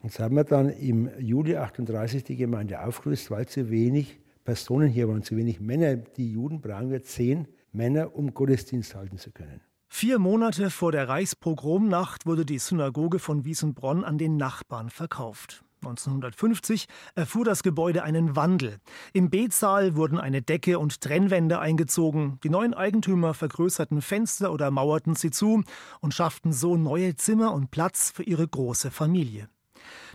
Und haben wir dann im Juli 38 die Gemeinde aufgelöst, weil zu wenig Personen hier waren, zu wenig Männer. Die Juden brauchen wir zehn Männer, um Gottesdienst halten zu können. Vier Monate vor der Reichspogromnacht wurde die Synagoge von Wiesenbronn an den Nachbarn verkauft. 1950 erfuhr das Gebäude einen Wandel. Im B-Saal wurden eine Decke und Trennwände eingezogen. Die neuen Eigentümer vergrößerten Fenster oder mauerten sie zu und schafften so neue Zimmer und Platz für ihre große Familie.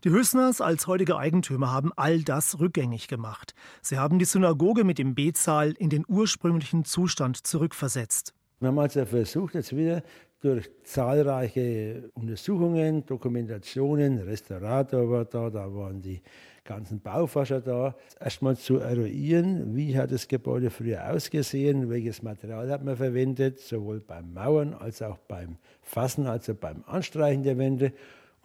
Die Hüssners als heutige Eigentümer haben all das rückgängig gemacht. Sie haben die Synagoge mit dem B-Saal in den ursprünglichen Zustand zurückversetzt. Wir haben also versucht, jetzt wieder durch zahlreiche Untersuchungen, Dokumentationen, Restaurator war da, da waren die ganzen Bauforscher da, erstmal zu eruieren, wie hat das Gebäude früher ausgesehen, welches Material hat man verwendet, sowohl beim Mauern als auch beim Fassen, also beim Anstreichen der Wände.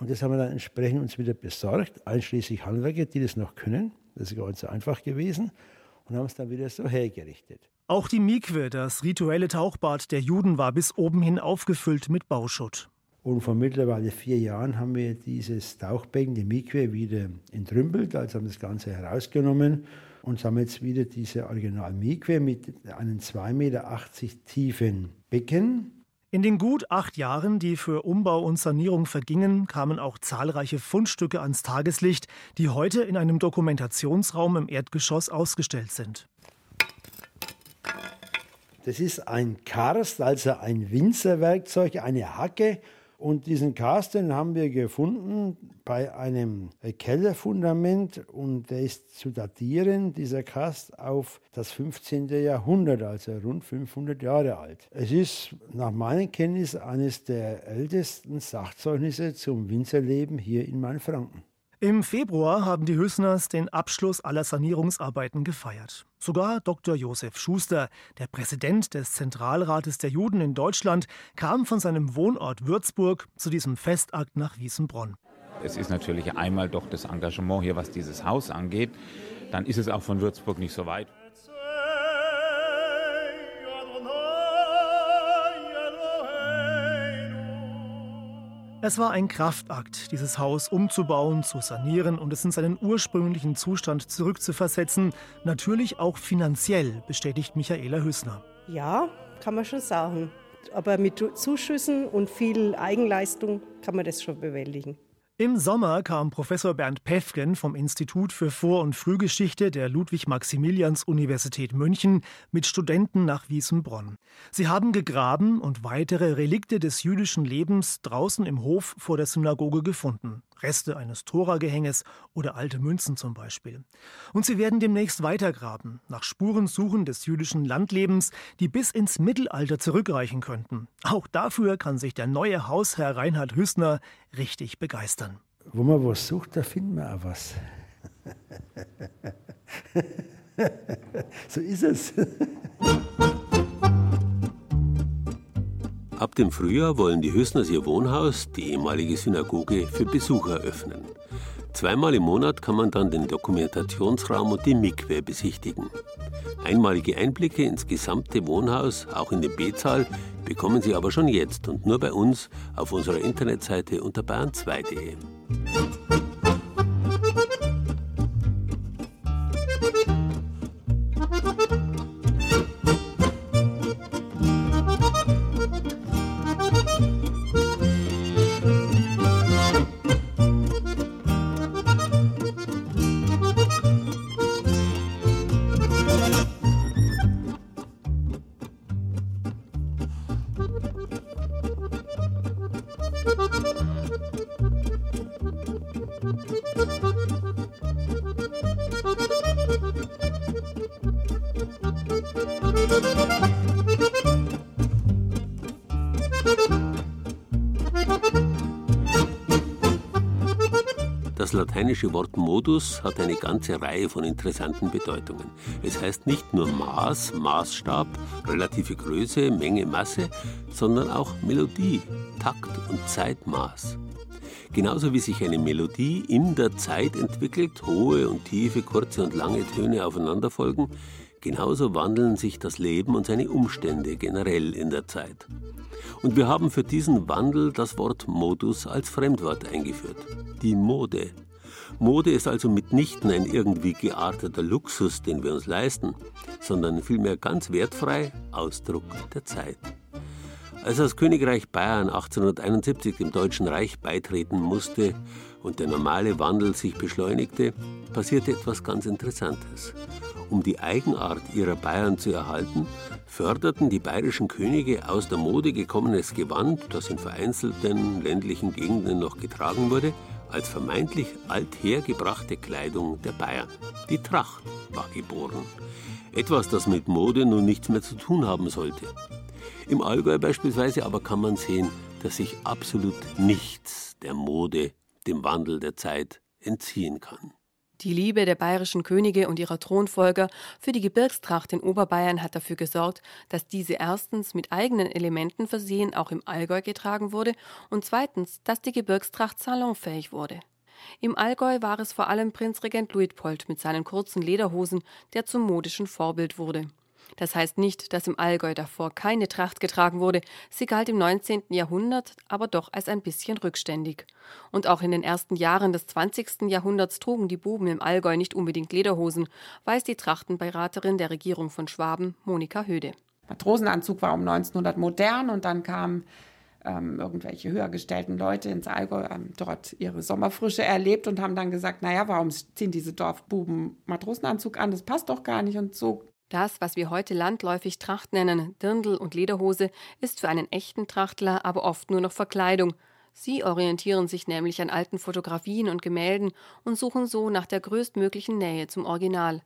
Und das haben wir dann entsprechend uns wieder besorgt, einschließlich Handwerker, die das noch können. Das ist gar nicht so einfach gewesen. Und haben es dann wieder so hergerichtet. Auch die Mikwe, das rituelle Tauchbad der Juden, war bis oben hin aufgefüllt mit Bauschutt. Und vor mittlerweile vier Jahren haben wir dieses Tauchbecken, die Mikwe, wieder entrümpelt, also haben das Ganze herausgenommen und haben jetzt wieder diese Original Mikwe mit einem 2,80 Meter tiefen Becken. In den gut acht Jahren, die für Umbau und Sanierung vergingen, kamen auch zahlreiche Fundstücke ans Tageslicht, die heute in einem Dokumentationsraum im Erdgeschoss ausgestellt sind. Das ist ein Karst, also ein Winzerwerkzeug, eine Hacke. Und diesen Karst, den haben wir gefunden bei einem Kellerfundament und der ist zu datieren, dieser Karst, auf das 15. Jahrhundert, also rund 500 Jahre alt. Es ist nach meiner Kenntnis eines der ältesten Sachzeugnisse zum Winzerleben hier in Mainfranken. Im Februar haben die Hüssners den Abschluss aller Sanierungsarbeiten gefeiert. Sogar Dr. Josef Schuster, der Präsident des Zentralrates der Juden in Deutschland, kam von seinem Wohnort Würzburg zu diesem Festakt nach Wiesenbronn. Es ist natürlich einmal doch das Engagement hier, was dieses Haus angeht. Dann ist es auch von Würzburg nicht so weit. Es war ein Kraftakt, dieses Haus umzubauen, zu sanieren und es in seinen ursprünglichen Zustand zurückzuversetzen. Natürlich auch finanziell, bestätigt Michaela Hüssner. Ja, kann man schon sagen. Aber mit Zuschüssen und viel Eigenleistung kann man das schon bewältigen. Im Sommer kam Professor Bernd Pefgen vom Institut für Vor- und Frühgeschichte der Ludwig-Maximilians-Universität München mit Studenten nach Wiesenbronn. Sie haben gegraben und weitere Relikte des jüdischen Lebens draußen im Hof vor der Synagoge gefunden. Reste eines Toragehänges oder alte Münzen zum Beispiel. Und sie werden demnächst weitergraben, nach Spuren suchen des jüdischen Landlebens, die bis ins Mittelalter zurückreichen könnten. Auch dafür kann sich der neue Hausherr Reinhard Hüssner richtig begeistern. Wo man was sucht, da findet man auch was. (laughs) so ist es. (laughs) Ab dem Frühjahr wollen die Hüsners ihr Wohnhaus, die ehemalige Synagoge, für Besucher öffnen. Zweimal im Monat kann man dann den Dokumentationsraum und die Mikwe besichtigen. Einmalige Einblicke ins gesamte Wohnhaus, auch in den B-Zahl, bekommen Sie aber schon jetzt und nur bei uns auf unserer Internetseite unter bayern2.de. lateinische Wort Modus hat eine ganze Reihe von interessanten Bedeutungen. Es heißt nicht nur Maß, Maßstab, relative Größe, Menge, Masse, sondern auch Melodie, Takt und Zeitmaß. Genauso wie sich eine Melodie in der Zeit entwickelt, hohe und tiefe, kurze und lange Töne aufeinander folgen, genauso wandeln sich das Leben und seine Umstände generell in der Zeit. Und wir haben für diesen Wandel das Wort Modus als Fremdwort eingeführt. Die Mode. Mode ist also mitnichten ein irgendwie gearteter Luxus, den wir uns leisten, sondern vielmehr ganz wertfrei Ausdruck der Zeit. Als das Königreich Bayern 1871 dem Deutschen Reich beitreten musste und der normale Wandel sich beschleunigte, passierte etwas ganz Interessantes. Um die Eigenart ihrer Bayern zu erhalten, förderten die bayerischen Könige aus der Mode gekommenes Gewand, das in vereinzelten ländlichen Gegenden noch getragen wurde, als vermeintlich althergebrachte Kleidung der Bayern. Die Tracht war geboren. Etwas, das mit Mode nun nichts mehr zu tun haben sollte. Im Allgäu beispielsweise aber kann man sehen, dass sich absolut nichts der Mode, dem Wandel der Zeit entziehen kann. Die Liebe der bayerischen Könige und ihrer Thronfolger für die Gebirgstracht in Oberbayern hat dafür gesorgt, dass diese erstens mit eigenen Elementen versehen auch im Allgäu getragen wurde und zweitens, dass die Gebirgstracht salonfähig wurde. Im Allgäu war es vor allem Prinzregent Luitpold mit seinen kurzen Lederhosen, der zum modischen Vorbild wurde. Das heißt nicht, dass im Allgäu davor keine Tracht getragen wurde. Sie galt im 19. Jahrhundert aber doch als ein bisschen rückständig. Und auch in den ersten Jahren des 20. Jahrhunderts trugen die Buben im Allgäu nicht unbedingt Lederhosen, weiß die Trachtenbeiraterin der Regierung von Schwaben, Monika Höde. Matrosenanzug war um 1900 modern und dann kamen ähm, irgendwelche höher gestellten Leute ins Allgäu ähm, dort ihre Sommerfrische erlebt und haben dann gesagt, naja, warum ziehen diese Dorfbuben Matrosenanzug an? Das passt doch gar nicht. Und so das, was wir heute landläufig Tracht nennen, Dirndl und Lederhose, ist für einen echten Trachtler aber oft nur noch Verkleidung. Sie orientieren sich nämlich an alten Fotografien und Gemälden und suchen so nach der größtmöglichen Nähe zum Original.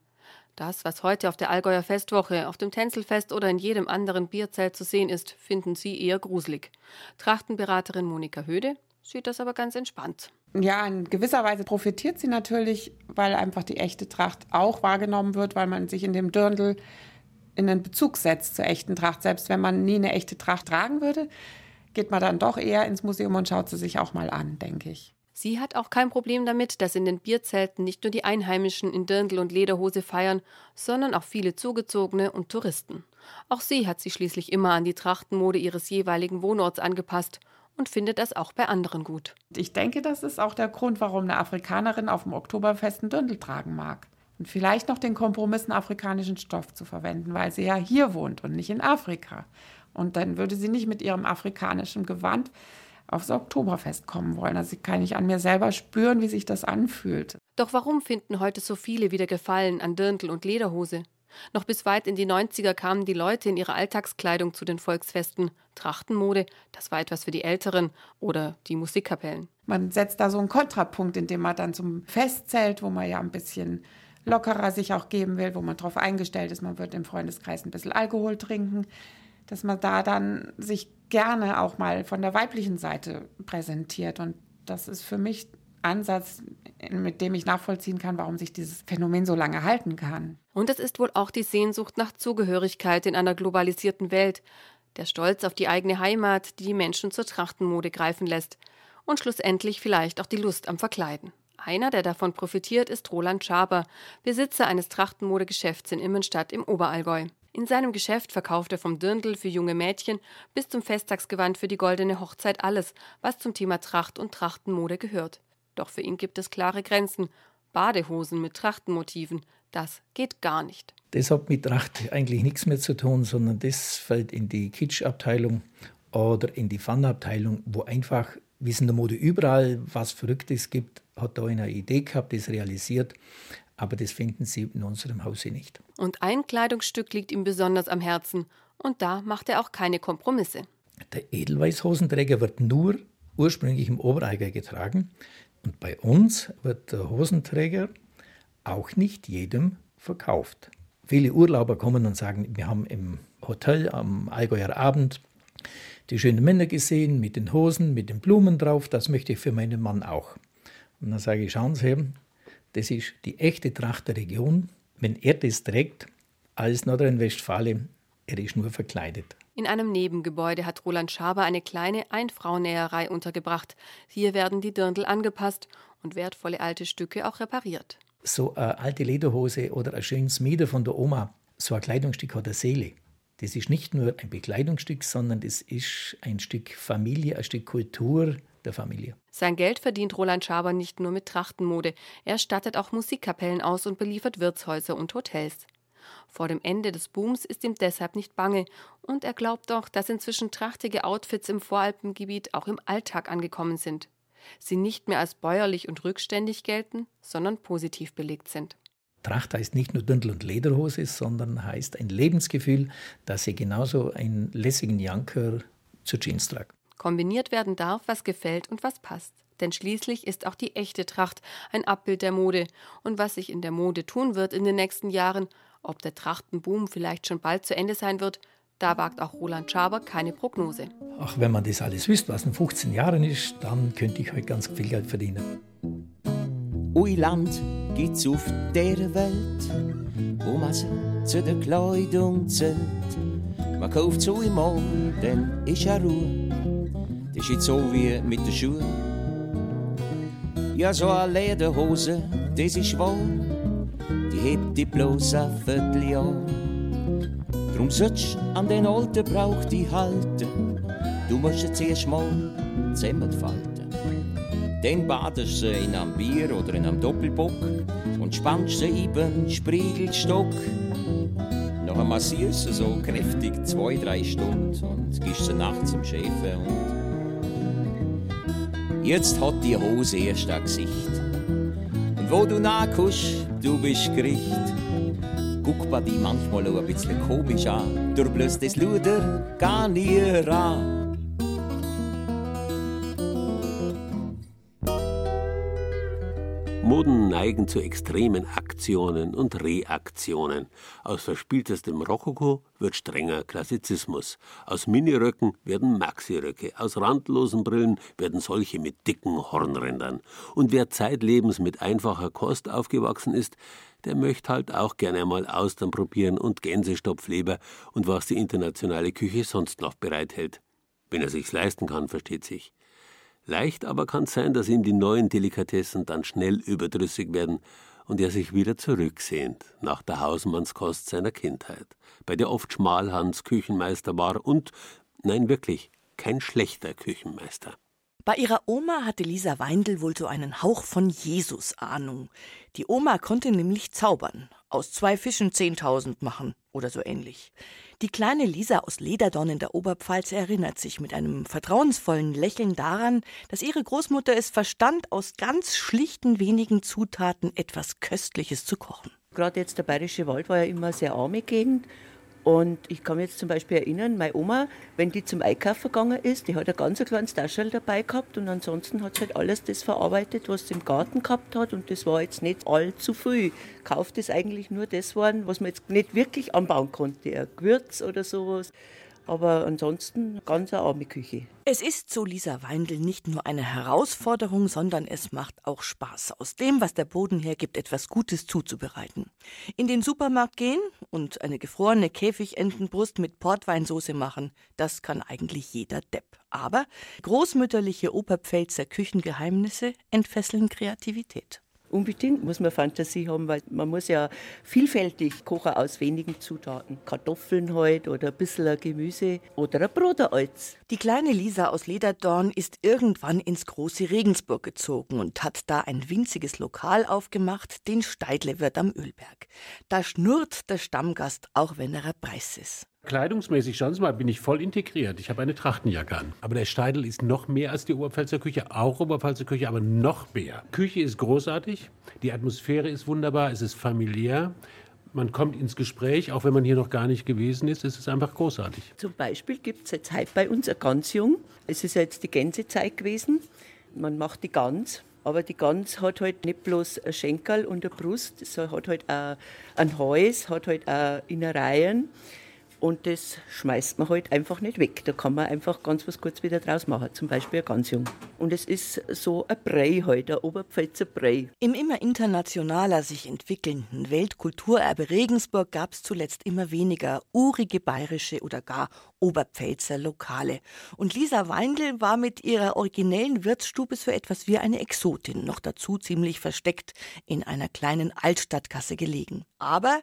Das, was heute auf der Allgäuer Festwoche, auf dem Tänzelfest oder in jedem anderen Bierzelt zu sehen ist, finden Sie eher gruselig. Trachtenberaterin Monika Höde sieht das aber ganz entspannt. Ja, in gewisser Weise profitiert sie natürlich, weil einfach die echte Tracht auch wahrgenommen wird, weil man sich in dem Dirndl in einen Bezug setzt zur echten Tracht. Selbst wenn man nie eine echte Tracht tragen würde, geht man dann doch eher ins Museum und schaut sie sich auch mal an, denke ich. Sie hat auch kein Problem damit, dass in den Bierzelten nicht nur die Einheimischen in Dirndl und Lederhose feiern, sondern auch viele Zugezogene und Touristen. Auch sie hat sich schließlich immer an die Trachtenmode ihres jeweiligen Wohnorts angepasst und findet das auch bei anderen gut. Ich denke, das ist auch der Grund, warum eine Afrikanerin auf dem Oktoberfest einen Dirndl tragen mag. Und vielleicht noch den Kompromissen afrikanischen Stoff zu verwenden, weil sie ja hier wohnt und nicht in Afrika. Und dann würde sie nicht mit ihrem afrikanischen Gewand aufs Oktoberfest kommen wollen. Also kann ich an mir selber spüren, wie sich das anfühlt. Doch warum finden heute so viele wieder Gefallen an Dirndl und Lederhose? Noch bis weit in die 90er kamen die Leute in ihrer Alltagskleidung zu den Volksfesten. Trachtenmode, das war etwas für die Älteren oder die Musikkapellen. Man setzt da so einen Kontrapunkt, indem man dann zum Fest zählt, wo man ja ein bisschen lockerer sich auch geben will, wo man darauf eingestellt ist, man wird im Freundeskreis ein bisschen Alkohol trinken, dass man da dann sich gerne auch mal von der weiblichen Seite präsentiert. Und das ist für mich Ansatz, mit dem ich nachvollziehen kann, warum sich dieses Phänomen so lange halten kann. Und es ist wohl auch die Sehnsucht nach Zugehörigkeit in einer globalisierten Welt, der Stolz auf die eigene Heimat, die die Menschen zur Trachtenmode greifen lässt und schlussendlich vielleicht auch die Lust am Verkleiden. Einer, der davon profitiert, ist Roland Schaber, Besitzer eines Trachtenmodegeschäfts in Immenstadt im Oberallgäu. In seinem Geschäft verkauft er vom Dirndl für junge Mädchen bis zum Festtagsgewand für die goldene Hochzeit alles, was zum Thema Tracht und Trachtenmode gehört. Doch für ihn gibt es klare Grenzen. Badehosen mit Trachtenmotiven, das geht gar nicht. Das hat mit Tracht eigentlich nichts mehr zu tun, sondern das fällt in die Kitsch-Abteilung oder in die Fun-Abteilung, wo einfach, wie es in der Mode überall was Verrücktes gibt, hat da eine Idee gehabt, das realisiert. Aber das finden Sie in unserem Hause nicht. Und ein Kleidungsstück liegt ihm besonders am Herzen. Und da macht er auch keine Kompromisse. Der Edelweißhosenträger wird nur ursprünglich im Obereiger getragen. Und bei uns wird der Hosenträger auch nicht jedem verkauft. Viele Urlauber kommen und sagen, wir haben im Hotel am Allgäuer Abend die schönen Männer gesehen mit den Hosen, mit den Blumen drauf, das möchte ich für meinen Mann auch. Und dann sage ich, schauen Sie, das ist die echte Tracht der Region. Wenn er das trägt, als Nordrhein-Westfalen, er ist nur verkleidet. In einem Nebengebäude hat Roland Schaber eine kleine Einfrauennäherei untergebracht. Hier werden die Dirndl angepasst und wertvolle alte Stücke auch repariert. So eine alte Lederhose oder ein schönes Mieder von der Oma, so ein Kleidungsstück hat eine Seele. Das ist nicht nur ein Bekleidungsstück, sondern das ist ein Stück Familie, ein Stück Kultur der Familie. Sein Geld verdient Roland Schaber nicht nur mit Trachtenmode. Er stattet auch Musikkapellen aus und beliefert Wirtshäuser und Hotels. Vor dem Ende des Booms ist ihm deshalb nicht bange. Und er glaubt auch, dass inzwischen trachtige Outfits im Voralpengebiet auch im Alltag angekommen sind. Sie nicht mehr als bäuerlich und rückständig gelten, sondern positiv belegt sind. Tracht heißt nicht nur Dündel und Lederhose, sondern heißt ein Lebensgefühl, dass sie genauso einen lässigen Janker zu Jeans tragt. Kombiniert werden darf, was gefällt und was passt. Denn schließlich ist auch die echte Tracht ein Abbild der Mode. Und was sich in der Mode tun wird in den nächsten Jahren, ob der Trachtenboom vielleicht schon bald zu Ende sein wird, da wagt auch Roland Schaber keine Prognose. Ach, wenn man das alles wüsste, was in 15 Jahren ist, dann könnte ich heute ganz viel Geld verdienen. Ui Land gibt's auf der Welt, wo man sie zu der Kleidung zählt. Man kauft so einmal, dann ist ja Ruhe. Das ist jetzt so wie mit den Schuhen. Ja, so eine Lederhose, das ist wahr, die hebt die bloß ein Vierteljahr. Drum sollst an den alten Brauch die halten, du musst jetzt erst mal zusammenfalten. Dann badest sie in einem Bier oder in einem Doppelbock und spannst sie den Spiegelstock. Nachher massierst du so kräftig zwei, drei Stunden und gehst sie nachts zum Schäfer und Jetzt hat die Hose erst ein Gesicht. Und wo du nachguckst, du bist Gericht. Guck bei die manchmal auch ein bisschen komisch an. Du bloß das Luder gar nie ran. Moden neigen zu extremen Aktionen und Reaktionen. Aus verspieltestem Rokoko wird strenger Klassizismus. Aus Miniröcken werden Maxiröcke. Aus randlosen Brillen werden solche mit dicken Hornrändern. Und wer zeitlebens mit einfacher Kost aufgewachsen ist, der möchte halt auch gerne einmal Austern probieren und Gänsestopfleber und was die internationale Küche sonst noch bereithält. Wenn er sich's leisten kann, versteht sich. Leicht aber kann es sein, dass ihm die neuen Delikatessen dann schnell überdrüssig werden und er sich wieder zurücksehnt nach der Hausmannskost seiner Kindheit, bei der oft Schmalhans Küchenmeister war und, nein wirklich, kein schlechter Küchenmeister. Bei ihrer Oma hatte Lisa Weindl wohl so einen Hauch von Jesus-Ahnung. Die Oma konnte nämlich zaubern, aus zwei Fischen zehntausend machen oder so ähnlich. Die kleine Lisa aus Lederdorn in der Oberpfalz erinnert sich mit einem vertrauensvollen Lächeln daran, dass ihre Großmutter es verstand, aus ganz schlichten wenigen Zutaten etwas Köstliches zu kochen. Gerade jetzt der Bayerische Wald war ja immer eine sehr arme Gegend und ich kann mich jetzt zum Beispiel erinnern, meine Oma, wenn die zum Einkaufen gegangen ist, die hat ein ganz kleines Taschel dabei gehabt und ansonsten hat sie halt alles das verarbeitet, was sie im Garten gehabt hat und das war jetzt nicht allzu viel. Kauft ist eigentlich nur das waren, was man jetzt nicht wirklich anbauen konnte, ein Gewürz oder sowas. Aber ansonsten ganz eine arme Küche. Es ist, so Lisa Weindl, nicht nur eine Herausforderung, sondern es macht auch Spaß, aus dem, was der Boden hergibt, etwas Gutes zuzubereiten. In den Supermarkt gehen und eine gefrorene Käfigentenbrust mit Portweinsoße machen, das kann eigentlich jeder Depp. Aber großmütterliche Oberpfälzer Küchengeheimnisse entfesseln Kreativität. Unbedingt muss man Fantasie haben, weil man muss ja vielfältig kochen aus wenigen Zutaten. Kartoffeln halt oder ein bisschen Gemüse oder ein Broteralz. Die kleine Lisa aus Lederdorn ist irgendwann ins große Regensburg gezogen und hat da ein winziges Lokal aufgemacht, den Steidlewirt am Ölberg. Da schnurrt der Stammgast, auch wenn er ein Preis ist. Kleidungsmäßig, schauen Sie mal, bin ich voll integriert. Ich habe eine Trachtenjacke an. Aber der Steidel ist noch mehr als die Oberpfälzer Küche, auch Oberpfälzer Küche, aber noch mehr. Küche ist großartig, die Atmosphäre ist wunderbar, es ist familiär. Man kommt ins Gespräch, auch wenn man hier noch gar nicht gewesen ist. Es ist einfach großartig. Zum Beispiel gibt es jetzt heute bei uns ein ganz jung. Es ist jetzt die Gänsezeit gewesen. Man macht die Gans aber die Gans hat halt nicht bloß ein Schenkel und eine Brust, es hat halt ein Hals, hat halt auch Innereien. Und das schmeißt man halt einfach nicht weg. Da kann man einfach ganz was kurz wieder draus machen, zum Beispiel ein ganz jung. Und es ist so ein Brei halt, ein Oberpfälzer Brei. Im immer internationaler sich entwickelnden Weltkulturerbe Regensburg gab es zuletzt immer weniger urige bayerische oder gar Oberpfälzer Lokale. Und Lisa Weindl war mit ihrer originellen Wirtsstube so etwas wie eine Exotin, noch dazu ziemlich versteckt in einer kleinen Altstadtkasse gelegen. Aber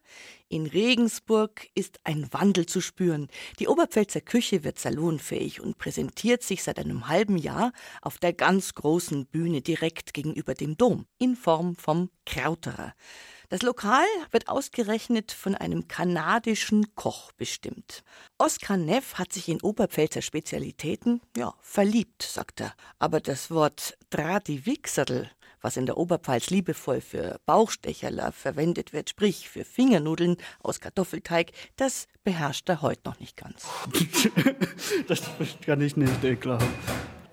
in Regensburg ist ein Wandel zu spüren. Die Oberpfälzer Küche wird salonfähig und präsentiert sich seit einem halben Jahr auf der ganz großen Bühne direkt gegenüber dem Dom in Form vom Krauterer. Das Lokal wird ausgerechnet von einem kanadischen Koch bestimmt. Oskar Neff hat sich in Oberpfälzer Spezialitäten, ja, verliebt, sagt er. Aber das Wort Dradiwixerl, was in der Oberpfalz liebevoll für Bauchstecherler verwendet wird, sprich für Fingernudeln aus Kartoffelteig, das beherrscht er heute noch nicht ganz. (laughs) das kann ich nicht glauben.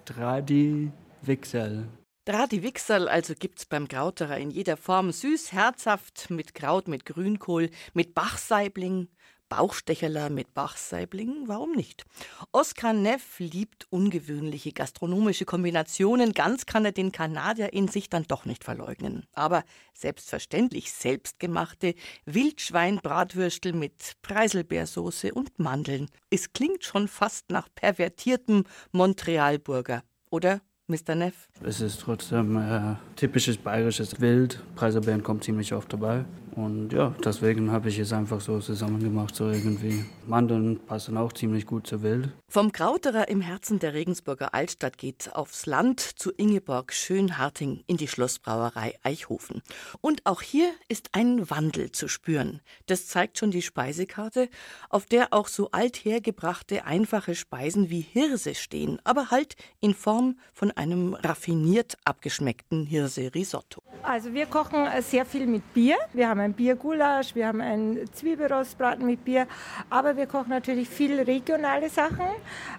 Dradiwixerl. Dradiwixerl also gibt's beim Krauterer in jeder Form. Süß, herzhaft, mit Kraut, mit Grünkohl, mit Bachsaibling, Bauchstecherler mit Bachsaibling, warum nicht? Oskar Neff liebt ungewöhnliche gastronomische Kombinationen. Ganz kann er den Kanadier in sich dann doch nicht verleugnen. Aber selbstverständlich selbstgemachte Wildschweinbratwürstel mit Preiselbeersoße und Mandeln. Es klingt schon fast nach pervertiertem Montrealburger. Oder Mr. Neff? Es ist trotzdem äh, typisches bayerisches Wild. Preiselbeeren kommt ziemlich oft dabei. Und ja, deswegen habe ich es einfach so zusammen gemacht, so irgendwie. Mandeln passen auch ziemlich gut zur Wild. Vom Krauterer im Herzen der Regensburger Altstadt geht aufs Land zu Ingeborg Schönharting in die Schlossbrauerei Eichhofen. Und auch hier ist ein Wandel zu spüren. Das zeigt schon die Speisekarte, auf der auch so althergebrachte, einfache Speisen wie Hirse stehen, aber halt in Form von einem raffiniert abgeschmeckten Hirse-Risotto. Also wir kochen sehr viel mit Bier. Wir haben ein Biergulasch, wir haben ein Zwiebelrostbraten mit Bier, aber wir kochen natürlich viel regionale Sachen.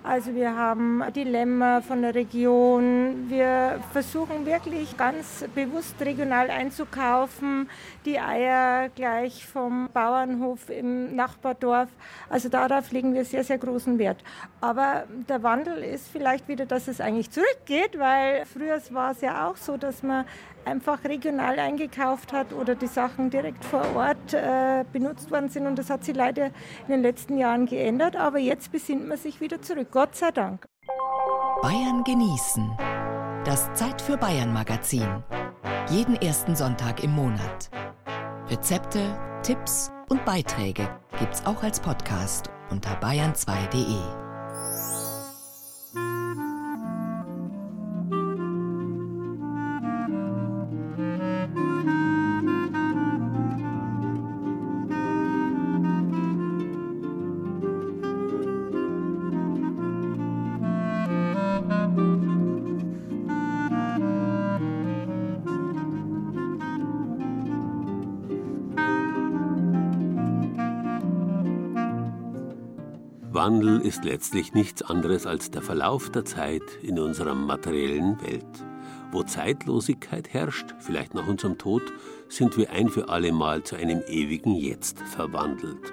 Also wir haben die Lämmer von der Region. Wir versuchen wirklich ganz bewusst regional einzukaufen, die Eier gleich vom Bauernhof im Nachbardorf. Also darauf legen wir sehr, sehr großen Wert. Aber der Wandel ist vielleicht wieder, dass es eigentlich zurückgeht, weil früher war es ja auch so, dass man einfach regional eingekauft hat oder die Sachen direkt vor Ort äh, benutzt worden sind. Und das hat sich leider in den letzten Jahren geändert. Aber jetzt besinnt man sich wieder zurück. Gott sei Dank. Bayern genießen. Das Zeit für Bayern Magazin. Jeden ersten Sonntag im Monat. Rezepte, Tipps und Beiträge gibt's auch als Podcast unter bayern2.de. Ist letztlich nichts anderes als der Verlauf der Zeit in unserer materiellen Welt. Wo Zeitlosigkeit herrscht, vielleicht nach unserem Tod, sind wir ein für alle Mal zu einem ewigen Jetzt verwandelt.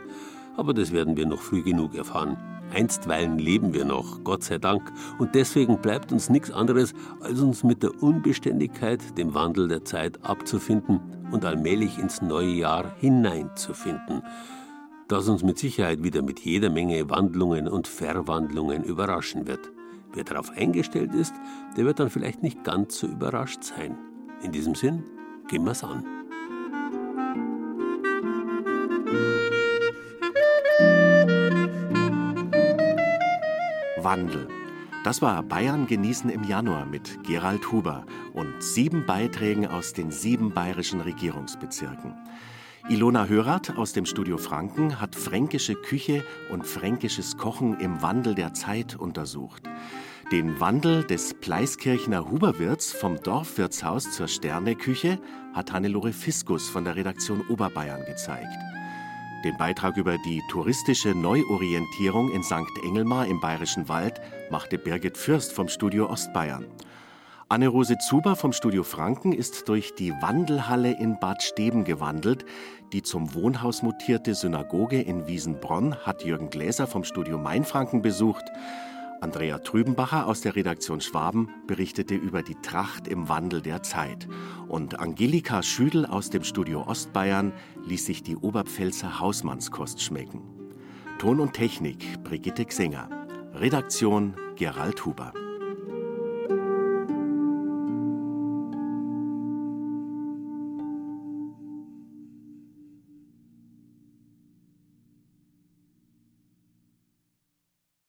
Aber das werden wir noch früh genug erfahren. Einstweilen leben wir noch, Gott sei Dank, und deswegen bleibt uns nichts anderes, als uns mit der Unbeständigkeit, dem Wandel der Zeit abzufinden und allmählich ins neue Jahr hineinzufinden das uns mit Sicherheit wieder mit jeder Menge Wandlungen und Verwandlungen überraschen wird. Wer darauf eingestellt ist, der wird dann vielleicht nicht ganz so überrascht sein. In diesem Sinn, gehen wir's an. Wandel. Das war Bayern genießen im Januar mit Gerald Huber und sieben Beiträgen aus den sieben bayerischen Regierungsbezirken. Ilona Hörath aus dem Studio Franken hat fränkische Küche und fränkisches Kochen im Wandel der Zeit untersucht. Den Wandel des Pleiskirchner Huberwirts vom Dorfwirtshaus zur Sterneküche hat Hannelore Fiskus von der Redaktion Oberbayern gezeigt. Den Beitrag über die touristische Neuorientierung in St. Engelmar im Bayerischen Wald machte Birgit Fürst vom Studio Ostbayern. Anne-Rose Zuber vom Studio Franken ist durch die Wandelhalle in Bad Steben gewandelt. Die zum Wohnhaus mutierte Synagoge in Wiesenbronn hat Jürgen Gläser vom Studio Mainfranken besucht. Andrea Trübenbacher aus der Redaktion Schwaben berichtete über die Tracht im Wandel der Zeit. Und Angelika Schüdel aus dem Studio Ostbayern ließ sich die Oberpfälzer Hausmannskost schmecken. Ton und Technik Brigitte Xenger. Redaktion Gerald Huber.